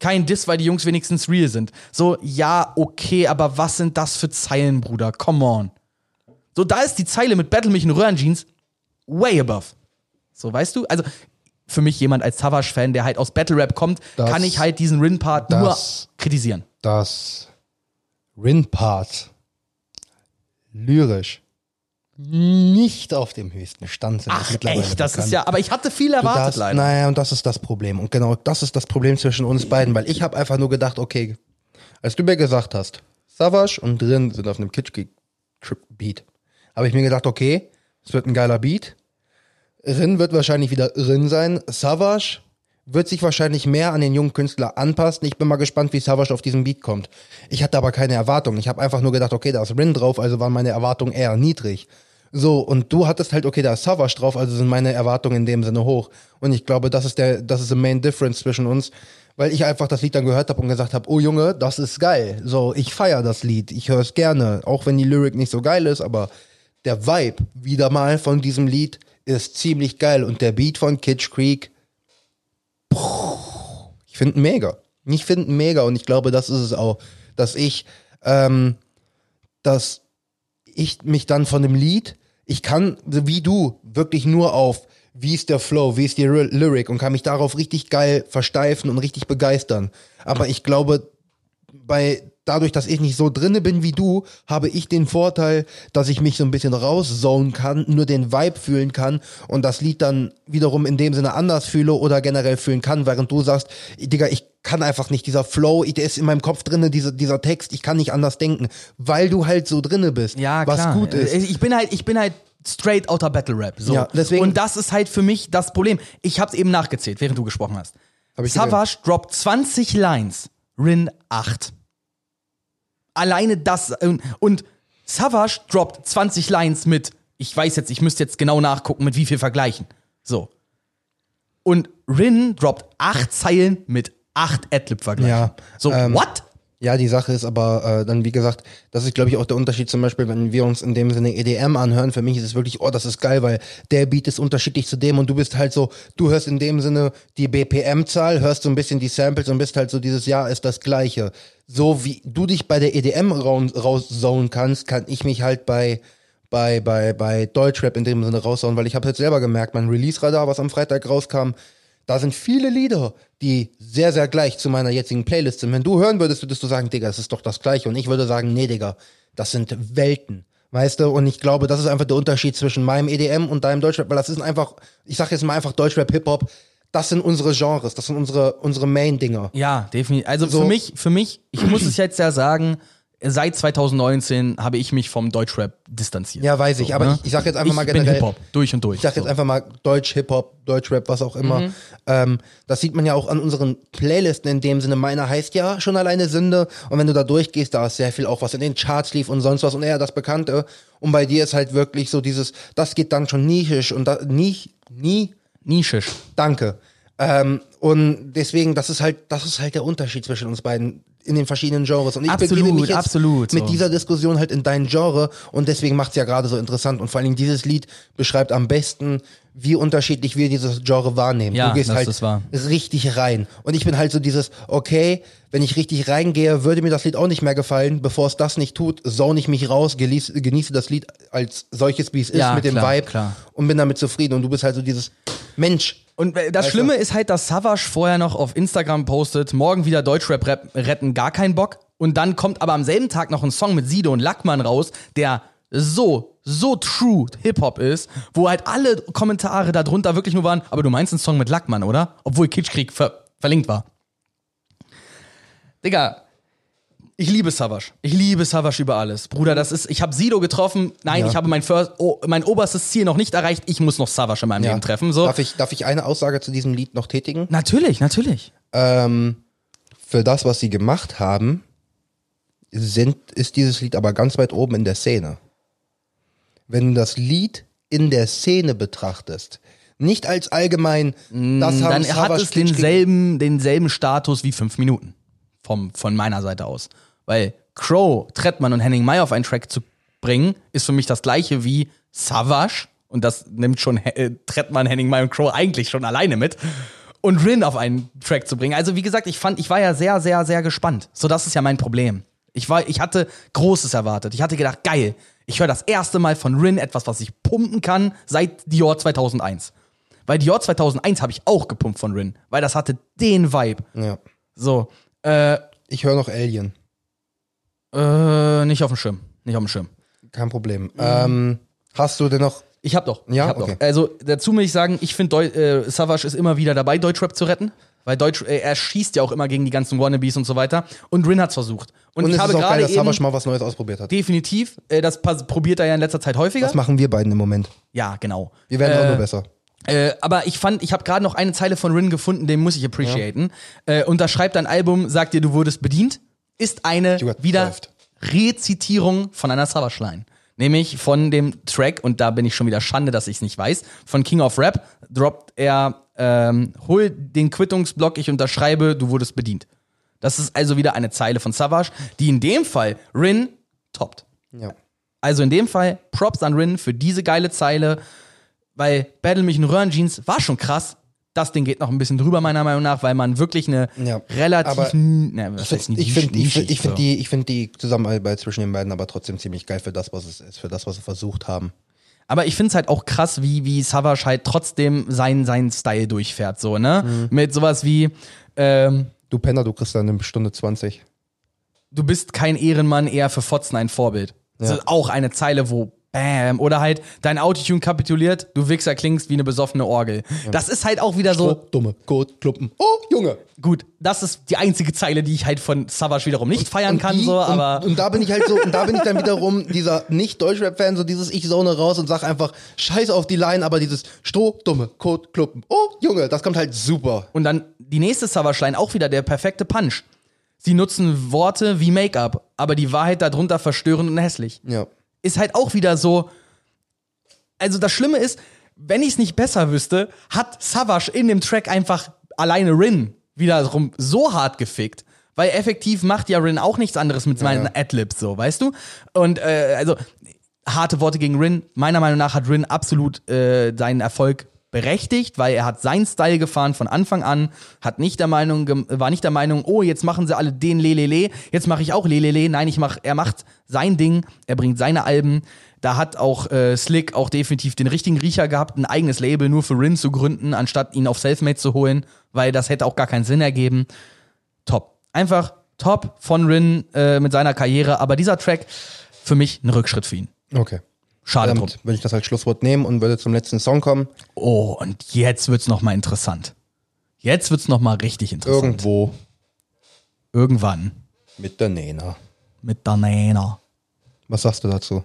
Kein Diss, weil die Jungs wenigstens real sind. So, ja, okay, aber was sind das für Zeilen, Bruder? Come on. So, da ist die Zeile mit Battle mich in Röhrenjeans way above. So, weißt du? Also, für mich jemand als Savage-Fan, der halt aus Battle Rap kommt, Das- kann ich halt diesen Rin-Part nur kritisieren. Das Rin-Part lyrisch nicht auf dem höchsten Stand sind. Ach, mittlerweile echt, das bekannt. ist ja, aber ich hatte viel erwartet darfst- leider. Naja, und das ist das Problem. Und genau das ist das Problem zwischen uns beiden, weil ich habe einfach nur gedacht, okay, als du mir gesagt hast, Savage und Drin sind auf einem Kitsch-Beat, habe ich mir gedacht, okay, es wird ein geiler Beat. Rin wird wahrscheinlich wieder Rin sein. Savage wird sich wahrscheinlich mehr an den jungen Künstler anpassen. Ich bin mal gespannt, wie Savage auf diesen Beat kommt. Ich hatte aber keine Erwartung. Ich habe einfach nur gedacht, okay, da ist Rin drauf, also waren meine Erwartungen eher niedrig. So, und du hattest halt, okay, da ist Savage drauf, also sind meine Erwartungen in dem Sinne hoch. Und ich glaube, das ist der, das ist the main difference zwischen uns, weil ich einfach das Lied dann gehört habe und gesagt habe, oh Junge, das ist geil. So, ich feier das Lied, ich höre es gerne, auch wenn die Lyric nicht so geil ist, aber der Vibe wieder mal von diesem Lied ist ziemlich geil und der Beat von Kitsch Creek, ich finde mega. Ich finde mega und ich glaube, das ist es auch, dass ich, ähm, dass ich mich dann von dem Lied, ich kann, wie du, wirklich nur auf, wie ist der Flow, wie ist die Ry- Lyric und kann mich darauf richtig geil versteifen und richtig begeistern. Aber ich glaube, bei dadurch, dass ich nicht so drinne bin wie du, habe ich den Vorteil, dass ich mich so ein bisschen rauszonen kann, nur den Vibe fühlen kann und das Lied dann wiederum in dem Sinne anders fühle oder generell fühlen kann, während du sagst, Digga, ich kann einfach nicht, dieser Flow, der ist in meinem Kopf drinne, dieser, dieser Text, ich kann nicht anders denken, weil du halt so drinne bist, Ja, was klar. gut ist. Ich bin halt, ich bin halt straight outer Battle Rap. So. Ja, deswegen- Und das ist halt für mich das Problem. Ich hab's eben nachgezählt, während du gesprochen hast. Hab Savage droppt 20 Lines, Rin 8. Alleine das und, und Savage droppt 20 Lines mit, ich weiß jetzt, ich müsste jetzt genau nachgucken, mit wie viel vergleichen. So. Und Rin droppt 8 Zeilen mit 8 Adlib-Vergleichen. Ja, So, ähm, what? Ja, die Sache ist aber äh, dann, wie gesagt, das ist, glaube ich, auch der Unterschied zum Beispiel, wenn wir uns in dem Sinne EDM anhören. Für mich ist es wirklich, oh, das ist geil, weil der Beat ist unterschiedlich zu dem und du bist halt so, du hörst in dem Sinne die BPM-Zahl, hörst so ein bisschen die Samples und bist halt so dieses Jahr ist das Gleiche. So wie du dich bei der EDM raus- rauszonen kannst, kann ich mich halt bei bei, bei, bei Deutschrap in dem Sinne raushauen, weil ich habe jetzt selber gemerkt, mein Release-Radar, was am Freitag rauskam, da sind viele Lieder, die sehr, sehr gleich zu meiner jetzigen Playlist sind. Wenn du hören würdest, würdest du sagen, Digga, das ist doch das Gleiche. Und ich würde sagen, nee, Digga, das sind Welten. Weißt du? Und ich glaube, das ist einfach der Unterschied zwischen meinem EDM und deinem Deutschrap, weil das ist einfach, ich sag jetzt mal einfach Deutschrap, Hip-Hop, das sind unsere Genres, das sind unsere, unsere Main-Dinger. Ja, definitiv. Also So. für mich, für mich, ich muss es jetzt ja sagen, seit 2019 habe ich mich vom Deutschrap distanziert. Ja, weiß ich, aber ne? ich, ich sag jetzt einfach ich mal bin generell. Hip-Hop, durch und durch. Ich sag jetzt So. einfach mal Deutsch, Hip-Hop, Deutschrap, was auch immer. Mhm. Ähm, das sieht man ja auch an unseren Playlisten in dem Sinne. Meiner heißt ja schon alleine Sünde. Und wenn du da durchgehst, da ist sehr viel auch, was in den Charts lief und sonst was und eher das Bekannte. Und bei dir ist halt wirklich so dieses, das geht dann schon nischisch und da, nie, nie, Nischisch. danke. Ähm, und deswegen, das ist halt, das ist halt der Unterschied zwischen uns beiden in den verschiedenen Genres. Und ich Absolut, begebe mich jetzt absolut, mit so. dieser Diskussion halt in dein Genre und deswegen macht es ja gerade so interessant. Und vor allen Dingen dieses Lied beschreibt am besten, wie unterschiedlich wir dieses Genre wahrnehmen. Ja, du gehst das halt ist richtig rein. Und ich bin halt so dieses, okay, wenn ich richtig reingehe, würde mir das Lied auch nicht mehr gefallen. Bevor es das nicht tut, zone ich mich raus, genieße, genieße das Lied als solches, wie es ist, Ja, mit dem klar, Vibe klar. und bin damit zufrieden. Und du bist halt so dieses Mensch. Und das Weißt Schlimme du? ist halt, dass Savage vorher noch auf Instagram postet, morgen wieder Deutschrap rap- retten, gar keinen Bock. Und dann kommt aber am selben Tag noch ein Song mit Sido und Lackmann raus, der so, so true Hip-Hop ist, wo halt alle Kommentare darunter wirklich nur waren, aber du meinst einen Song mit Lackmann, oder? Obwohl Kitschkrieg ver verlinkt war. Digga, ich liebe Savage. Ich liebe Savage über alles. Bruder, das ist, ich habe Sido getroffen. Nein, Ja. ich habe mein, first, oh, mein oberstes Ziel noch nicht erreicht. Ich muss noch Savage in meinem Leben treffen. So. Darf, ich, darf ich eine Aussage zu diesem Lied noch tätigen? Natürlich, natürlich. Ähm, für das, was sie gemacht haben, sind, ist dieses Lied aber ganz weit oben in der Szene. Wenn du das Lied in der Szene betrachtest, nicht als allgemein, das haben Mm, Dann hat Savage es Kitsch denselben, denselben Status wie fünf Minuten. Vom, von meiner Seite aus. Weil Crow, Trettmann und Henning May auf einen Track zu bringen, ist für mich das gleiche wie Savage. Und das nimmt schon äh, Trettmann, Henning May und Crow eigentlich schon alleine mit. Und Rin auf einen Track zu bringen. Also, wie gesagt, ich fand, ich war ja sehr, sehr, sehr gespannt. So, das ist ja mein Problem. Ich war, ich hatte Großes erwartet. Ich hatte gedacht, geil, ich höre das erste Mal von Rin etwas, was ich pumpen kann seit Dior 2001. Weil Dior 2001 habe ich auch gepumpt von Rin, weil das hatte den Vibe. Ja. So, äh, Ich höre noch Alien. Äh, nicht auf dem Schirm. Nicht auf dem Schirm. Kein Problem. Ähm, hast du denn noch. Ich hab doch. Ja? ich hab Okay. doch. Also dazu muss ich sagen, ich finde, äh, Savage ist immer wieder dabei, Deutschrap zu retten. Weil Deutsch, äh, er schießt ja auch immer gegen die ganzen Wannabes und so weiter. Und Rin hat's versucht. Und, Und ich es habe ist auch geil, gerade dass eben Savage mal was Neues ausprobiert hat. definitiv, äh, das pas- probiert er ja in letzter Zeit häufiger. Das machen wir beiden im Moment. ja, genau. Wir werden auch Äh, nur besser. Äh, aber ich fand, ich habe gerade noch eine Zeile von Rin gefunden, den muss ich appreciaten. Äh, und da schreibt ein Album, sagt dir, du wurdest bedient, ist eine wieder served. Rezitierung von einer Savage-Line. Nämlich von dem Track, und da bin ich schon wieder Schande, dass ich es nicht weiß, von King of Rap droppt er, ähm, hol den Quittungsblock, ich unterschreibe, du wurdest bedient. Das ist also wieder eine Zeile von Savage, die in dem Fall Rin toppt. Ja. Also in dem Fall Props an Rin für diese geile Zeile, weil Battle mich in Röhrenjeans war schon krass. Das Ding geht noch ein bisschen drüber, meiner Meinung nach, weil man wirklich eine Ja, relativ. na, was heißt Ich finde ich find, ich find so. die, ich find die Zusammenarbeit zwischen den beiden aber trotzdem ziemlich geil für das, was es ist, für das, was sie versucht haben. Aber ich finde es halt auch krass, wie, wie Savage halt trotzdem seinen, seinen Style durchfährt, so, ne? Mhm. Mit sowas wie, ähm, Du Penner, du kriegst dann eine Stunde 20. du bist kein Ehrenmann, eher für Fotzen ein Vorbild. Das Ja. ist auch eine Zeile, wo Bam. Oder halt, dein Autotune kapituliert, du Wichser klingst wie eine besoffene Orgel. Das ist halt auch wieder so, Oh, dumme Kotklumpen. Oh, Junge. gut, das ist die einzige Zeile, die ich halt von Savage wiederum nicht feiern kann, die- so, aber. Und, und da bin ich halt so, und da bin ich dann wiederum dieser Nicht-Deutschrap-Fan, so dieses Ich zone raus und sag einfach Scheiß auf die Line, aber dieses Stroh, dumme Kotkluppen. Oh, Junge, das kommt halt super. Und dann die nächste Savage-Line, auch wieder der perfekte Punch. Sie nutzen Worte wie Make-up, aber die Wahrheit darunter verstörend und hässlich. Ja. Ist halt auch wieder so. Also das Schlimme ist, wenn ich es nicht besser wüsste, hat Savage in dem Track einfach alleine Rin wiederum so hart gefickt. Weil effektiv macht ja Rin auch nichts anderes mit seinen Adlibs, so, weißt du? Und äh, also, harte Worte gegen Rin. Meiner Meinung nach hat Rin absolut äh, seinen Erfolg berechtigt, weil er hat seinen Style gefahren von Anfang an, hat nicht der Meinung, war nicht der Meinung, oh, jetzt machen sie alle den Lelele, jetzt mache ich auch Lelele. Nein, ich mach, er macht sein Ding, er bringt seine Alben. Da hat auch äh, Slick auch definitiv den richtigen Riecher gehabt, ein eigenes Label nur für Rin zu gründen, anstatt ihn auf Selfmade zu holen, weil das hätte auch gar keinen Sinn ergeben. Top. Einfach top von Rin äh, mit seiner Karriere, aber dieser Track für mich ein Rückschritt für ihn. Okay. Schade drum. Würde ich das als Schlusswort nehmen und würde zum letzten Song kommen. Oh, und jetzt wird's noch mal interessant. Jetzt wird's noch mal richtig interessant. Irgendwo Irgendwann mit der Nena. mit Danena. Was sagst du dazu?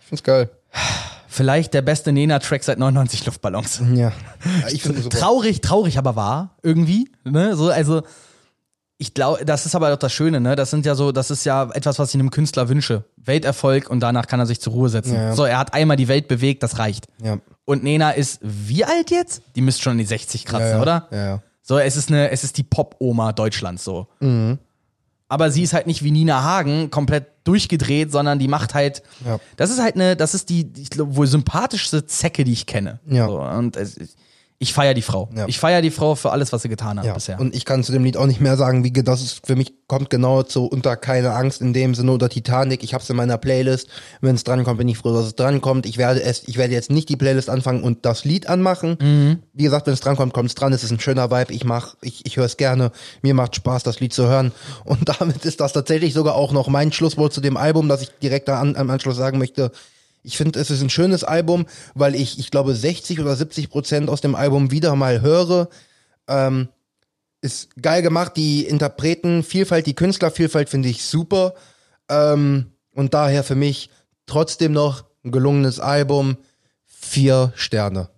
Ich find's geil. Vielleicht der beste Nena-Track seit 99 Luftballons. Ja. ja ich finde. Traurig, traurig aber wahr, irgendwie. Ne? So, also, ich glaube, das ist aber doch das Schöne, ne? Das sind ja so, das ist ja etwas, was ich einem Künstler wünsche. Welterfolg und danach kann er sich zur Ruhe setzen. Ja, ja. So, er hat einmal die Welt bewegt, das reicht. Ja. Und Nena ist wie alt jetzt? Die müsste schon in die 60 kratzen, oder? Ja, ja. So, es ist eine, es ist die Pop-Oma Deutschlands so. Mhm. Aber sie ist halt nicht wie Nina Hagen komplett durchgedreht, sondern die macht halt. Das ist halt eine, das ist die, ich glaube, wohl sympathischste Zecke, die ich kenne. Ja. So, und es, ich feiere die Frau. Ja. Ich feiere die Frau für alles, was sie getan hat Ja. bisher. Und ich kann zu dem Lied auch nicht mehr sagen, wie das ist für mich kommt genau zu unter keine Angst in dem Sinne oder Titanic. Ich hab's in meiner Playlist. Wenn es drankommt, bin ich froh, dass es drankommt. Ich werde es, ich werde jetzt nicht die Playlist anfangen und das Lied anmachen. Mhm. Wie gesagt, wenn es drankommt, kommt es dran. Es ist ein schöner Vibe. Ich mach, ich, ich höre es gerne. Mir macht Spaß, das Lied zu hören. Und damit ist das tatsächlich sogar auch noch mein Schlusswort zu dem Album, dass ich direkt da an, am Anschluss sagen möchte. Ich finde, es ist ein schönes Album, weil ich, ich glaube, 60 oder 70 Prozent aus dem Album wieder mal höre. Ähm, ist geil gemacht, die Interpretenvielfalt, die Künstlervielfalt finde ich super. Ähm, und daher für mich trotzdem noch ein gelungenes Album. Vier Sterne.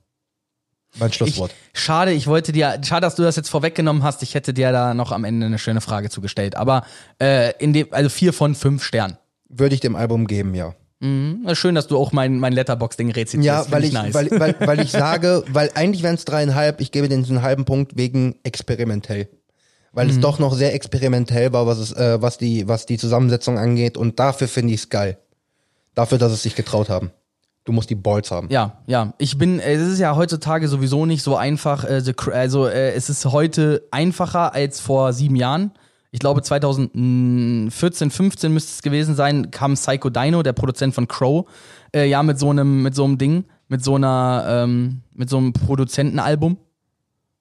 Mein ich, Schlusswort. schade, ich wollte dir, schade, dass du das jetzt vorweggenommen hast. Ich hätte dir da noch am Ende eine schöne Frage zugestellt. Aber äh, in dem, also vier von fünf Sternen. Würde ich dem Album geben, ja. Mhm. Schön, dass du auch mein, mein Letterbox-Ding rezitierst. Ja, weil ich, nice. weil, weil, weil ich sage, weil eigentlich wären es dreieinhalb, ich gebe den einen halben Punkt wegen experimentell. Weil Mhm. es doch noch sehr experimentell war, was es, äh, was die, was die Zusammensetzung angeht. Und dafür finde ich es geil. Dafür, dass es sich getraut haben. Du musst die Balls haben. Ja, ja. Ich bin, äh, es ist ja heutzutage sowieso nicht so einfach. Äh, also äh, es ist heute einfacher als vor sieben Jahren. Ich glaube 2014, 15 müsste es gewesen sein, kam Psycho Dino, der Produzent von Crow, äh, ja mit so einem, mit so einem Ding, mit so einer, ähm, mit so einem Produzentenalbum.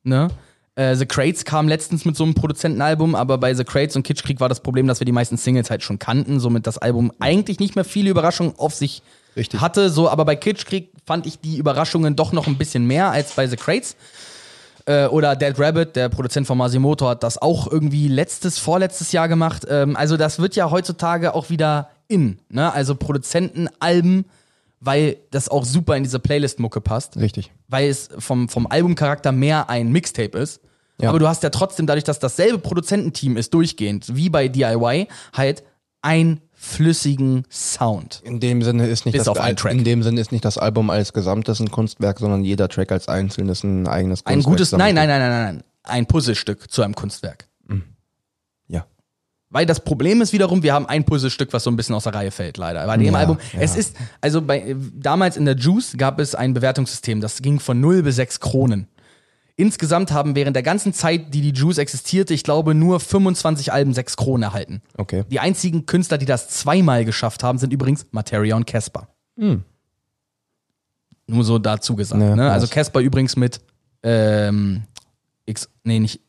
Ne? Äh, The Crates kam letztens mit so einem Produzentenalbum, aber bei The Crates und Kitschkrieg war das Problem, dass wir die meisten Singles halt schon kannten, somit das Album eigentlich nicht mehr viele Überraschungen auf sich Richtig. hatte. So, aber bei Kitschkrieg fand ich die Überraschungen doch noch ein bisschen mehr als bei The Crates. Äh, oder Dead Rabbit, der Produzent von Masimoto, hat das auch irgendwie letztes, vorletztes Jahr gemacht. Ähm, also das wird ja heutzutage auch wieder in. Ne? Also Produzentenalben, weil das auch super in diese Playlist-Mucke passt Richtig. weil es vom, vom Albumcharakter mehr ein Mixtape ist. Ja. Aber du hast ja trotzdem, dadurch, dass dasselbe Produzententeam ist, durchgehend, wie bei DIY, halt einen flüssigen Sound. In dem Sinne ist nicht Bis das auf einen Track. in dem Sinne ist nicht das Album als Gesamtes ein Kunstwerk, sondern jeder Track als einzelnes ein eigenes Kunstwerk. Ein gutes, nein, nein, nein, nein, nein, ein Puzzlestück zu einem Kunstwerk. Ja. Weil das Problem ist wiederum, wir haben ein Puzzlestück, was so ein bisschen aus der Reihe fällt, leider. Bei dem Ja, Album, ja. es ist, also bei, damals in der Juice gab es ein Bewertungssystem, das ging von 0 bis 6 Kronen. Insgesamt haben während der ganzen Zeit, die die Juice existierte, ich glaube, nur 25 Alben 6 Kronen erhalten. Okay. Die einzigen Künstler, die das zweimal geschafft haben, sind übrigens Materia und Casper. Nur so dazu gesagt. Ja, ne? Also. Casper übrigens mit ähm, X, nee, nicht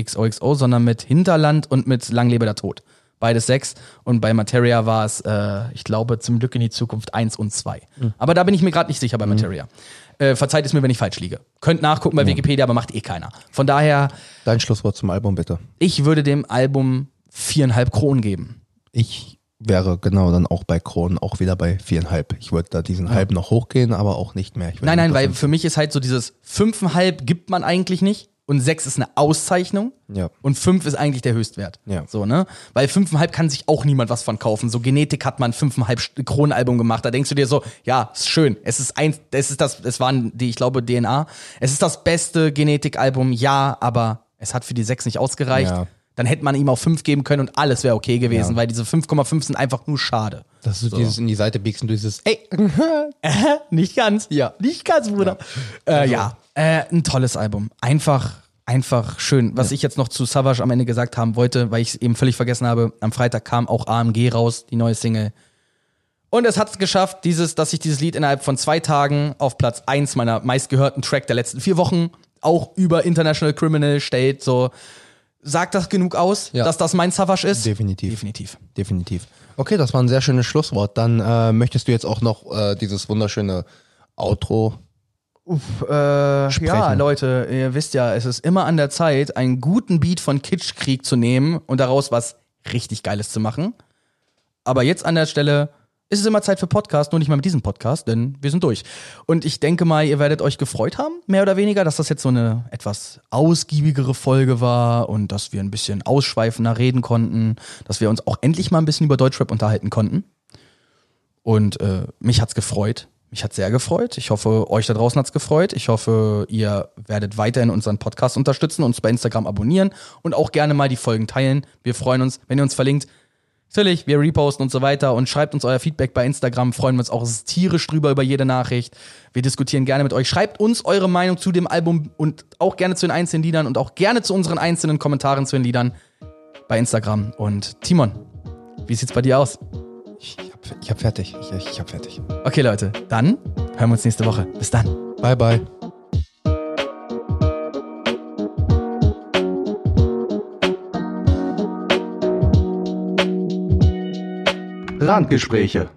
XOXO, sondern mit Hinterland und mit Lang lebe der Tod. Beides sechs. Und bei Materia war es, äh, ich glaube, zum Glück in die Zukunft eins und zwei. Aber da bin ich mir gerade nicht sicher bei Materia. Äh, verzeiht es mir, wenn ich falsch liege. Könnt nachgucken bei Wikipedia, aber macht eh keiner. Von daher, Dein Schlusswort zum Album bitte. ich würde dem Album viereinhalb Kronen geben. Ich wäre genau dann auch bei Kronen auch wieder bei viereinhalb. Ich würde da diesen halb noch hochgehen, aber auch nicht mehr. Nein, nein, weil für mich ist halt so dieses fünfeinhalb gibt man eigentlich nicht und sechs ist eine Auszeichnung Ja. und fünf ist eigentlich der Höchstwert. Ja. So, ne? Weil fünfeinhalb kann sich auch niemand was von kaufen. So Genetik hat man fünfeinhalb St- Kronenalbum gemacht. Da denkst du dir so, ja, ist schön. Es ist eins, es ist das, es waren die, ich glaube, DNA. Es ist das beste Genetikalbum, ja, aber es hat für die sechs nicht ausgereicht. Ja. Dann hätte man ihm auch fünf geben können und alles wäre okay gewesen, Ja. weil diese 5,5 sind einfach nur schade. Das ist dieses in die Seite biegst und du dieses, ey, Nicht ganz. Ja. Nicht ganz, Bruder. Ja. Äh, ja. Äh, ein tolles Album. Einfach, einfach schön. Was ich jetzt noch zu Savage am Ende gesagt haben wollte, weil ich es eben völlig vergessen habe, am Freitag kam auch AMG raus, die neue Single. Und es hat es geschafft, dieses, dass sich dieses Lied innerhalb von zwei Tagen auf Platz eins meiner meistgehörten Track der letzten vier Wochen auch über International Criminal stellt. So, sagt das genug aus, Ja. dass das mein Savage ist? Definitiv. Definitiv. Definitiv. Okay, das war ein sehr schönes Schlusswort. Dann äh, möchtest du jetzt auch noch äh, dieses wunderschöne Outro. Äh, ja. Leute, ihr wisst ja, es ist immer an der Zeit, einen guten Beat von Kitschkrieg zu nehmen und daraus was richtig Geiles zu machen. Aber jetzt an der Stelle ist es immer Zeit für Podcast, nur nicht mal mit diesem Podcast, denn wir sind durch. Und ich denke mal, ihr werdet euch gefreut haben, mehr oder weniger, dass das jetzt so eine etwas ausgiebigere Folge war und dass wir ein bisschen ausschweifender reden konnten, dass wir uns auch endlich mal ein bisschen über Deutschrap unterhalten konnten. Und äh, mich hat's gefreut. Mich hat's sehr gefreut. Ich hoffe, euch da draußen hat's gefreut. Ich hoffe, ihr werdet weiterhin unseren Podcast unterstützen, uns bei Instagram abonnieren und auch gerne mal die Folgen teilen. Wir freuen uns, wenn ihr uns verlinkt. Natürlich, wir reposten und so weiter und schreibt uns euer Feedback bei Instagram. Freuen wir uns auch tierisch drüber über jede Nachricht. Wir diskutieren gerne mit euch. Schreibt uns eure Meinung zu dem Album und auch gerne zu den einzelnen Liedern und auch gerne zu unseren einzelnen Kommentaren zu den Liedern bei Instagram. Und Timon, wie sieht's bei dir aus? Ich ich hab fertig. Ich, ich hab fertig. Okay, Leute, dann hören wir uns nächste Woche. Bis dann. Bye, bye. Randgespräche.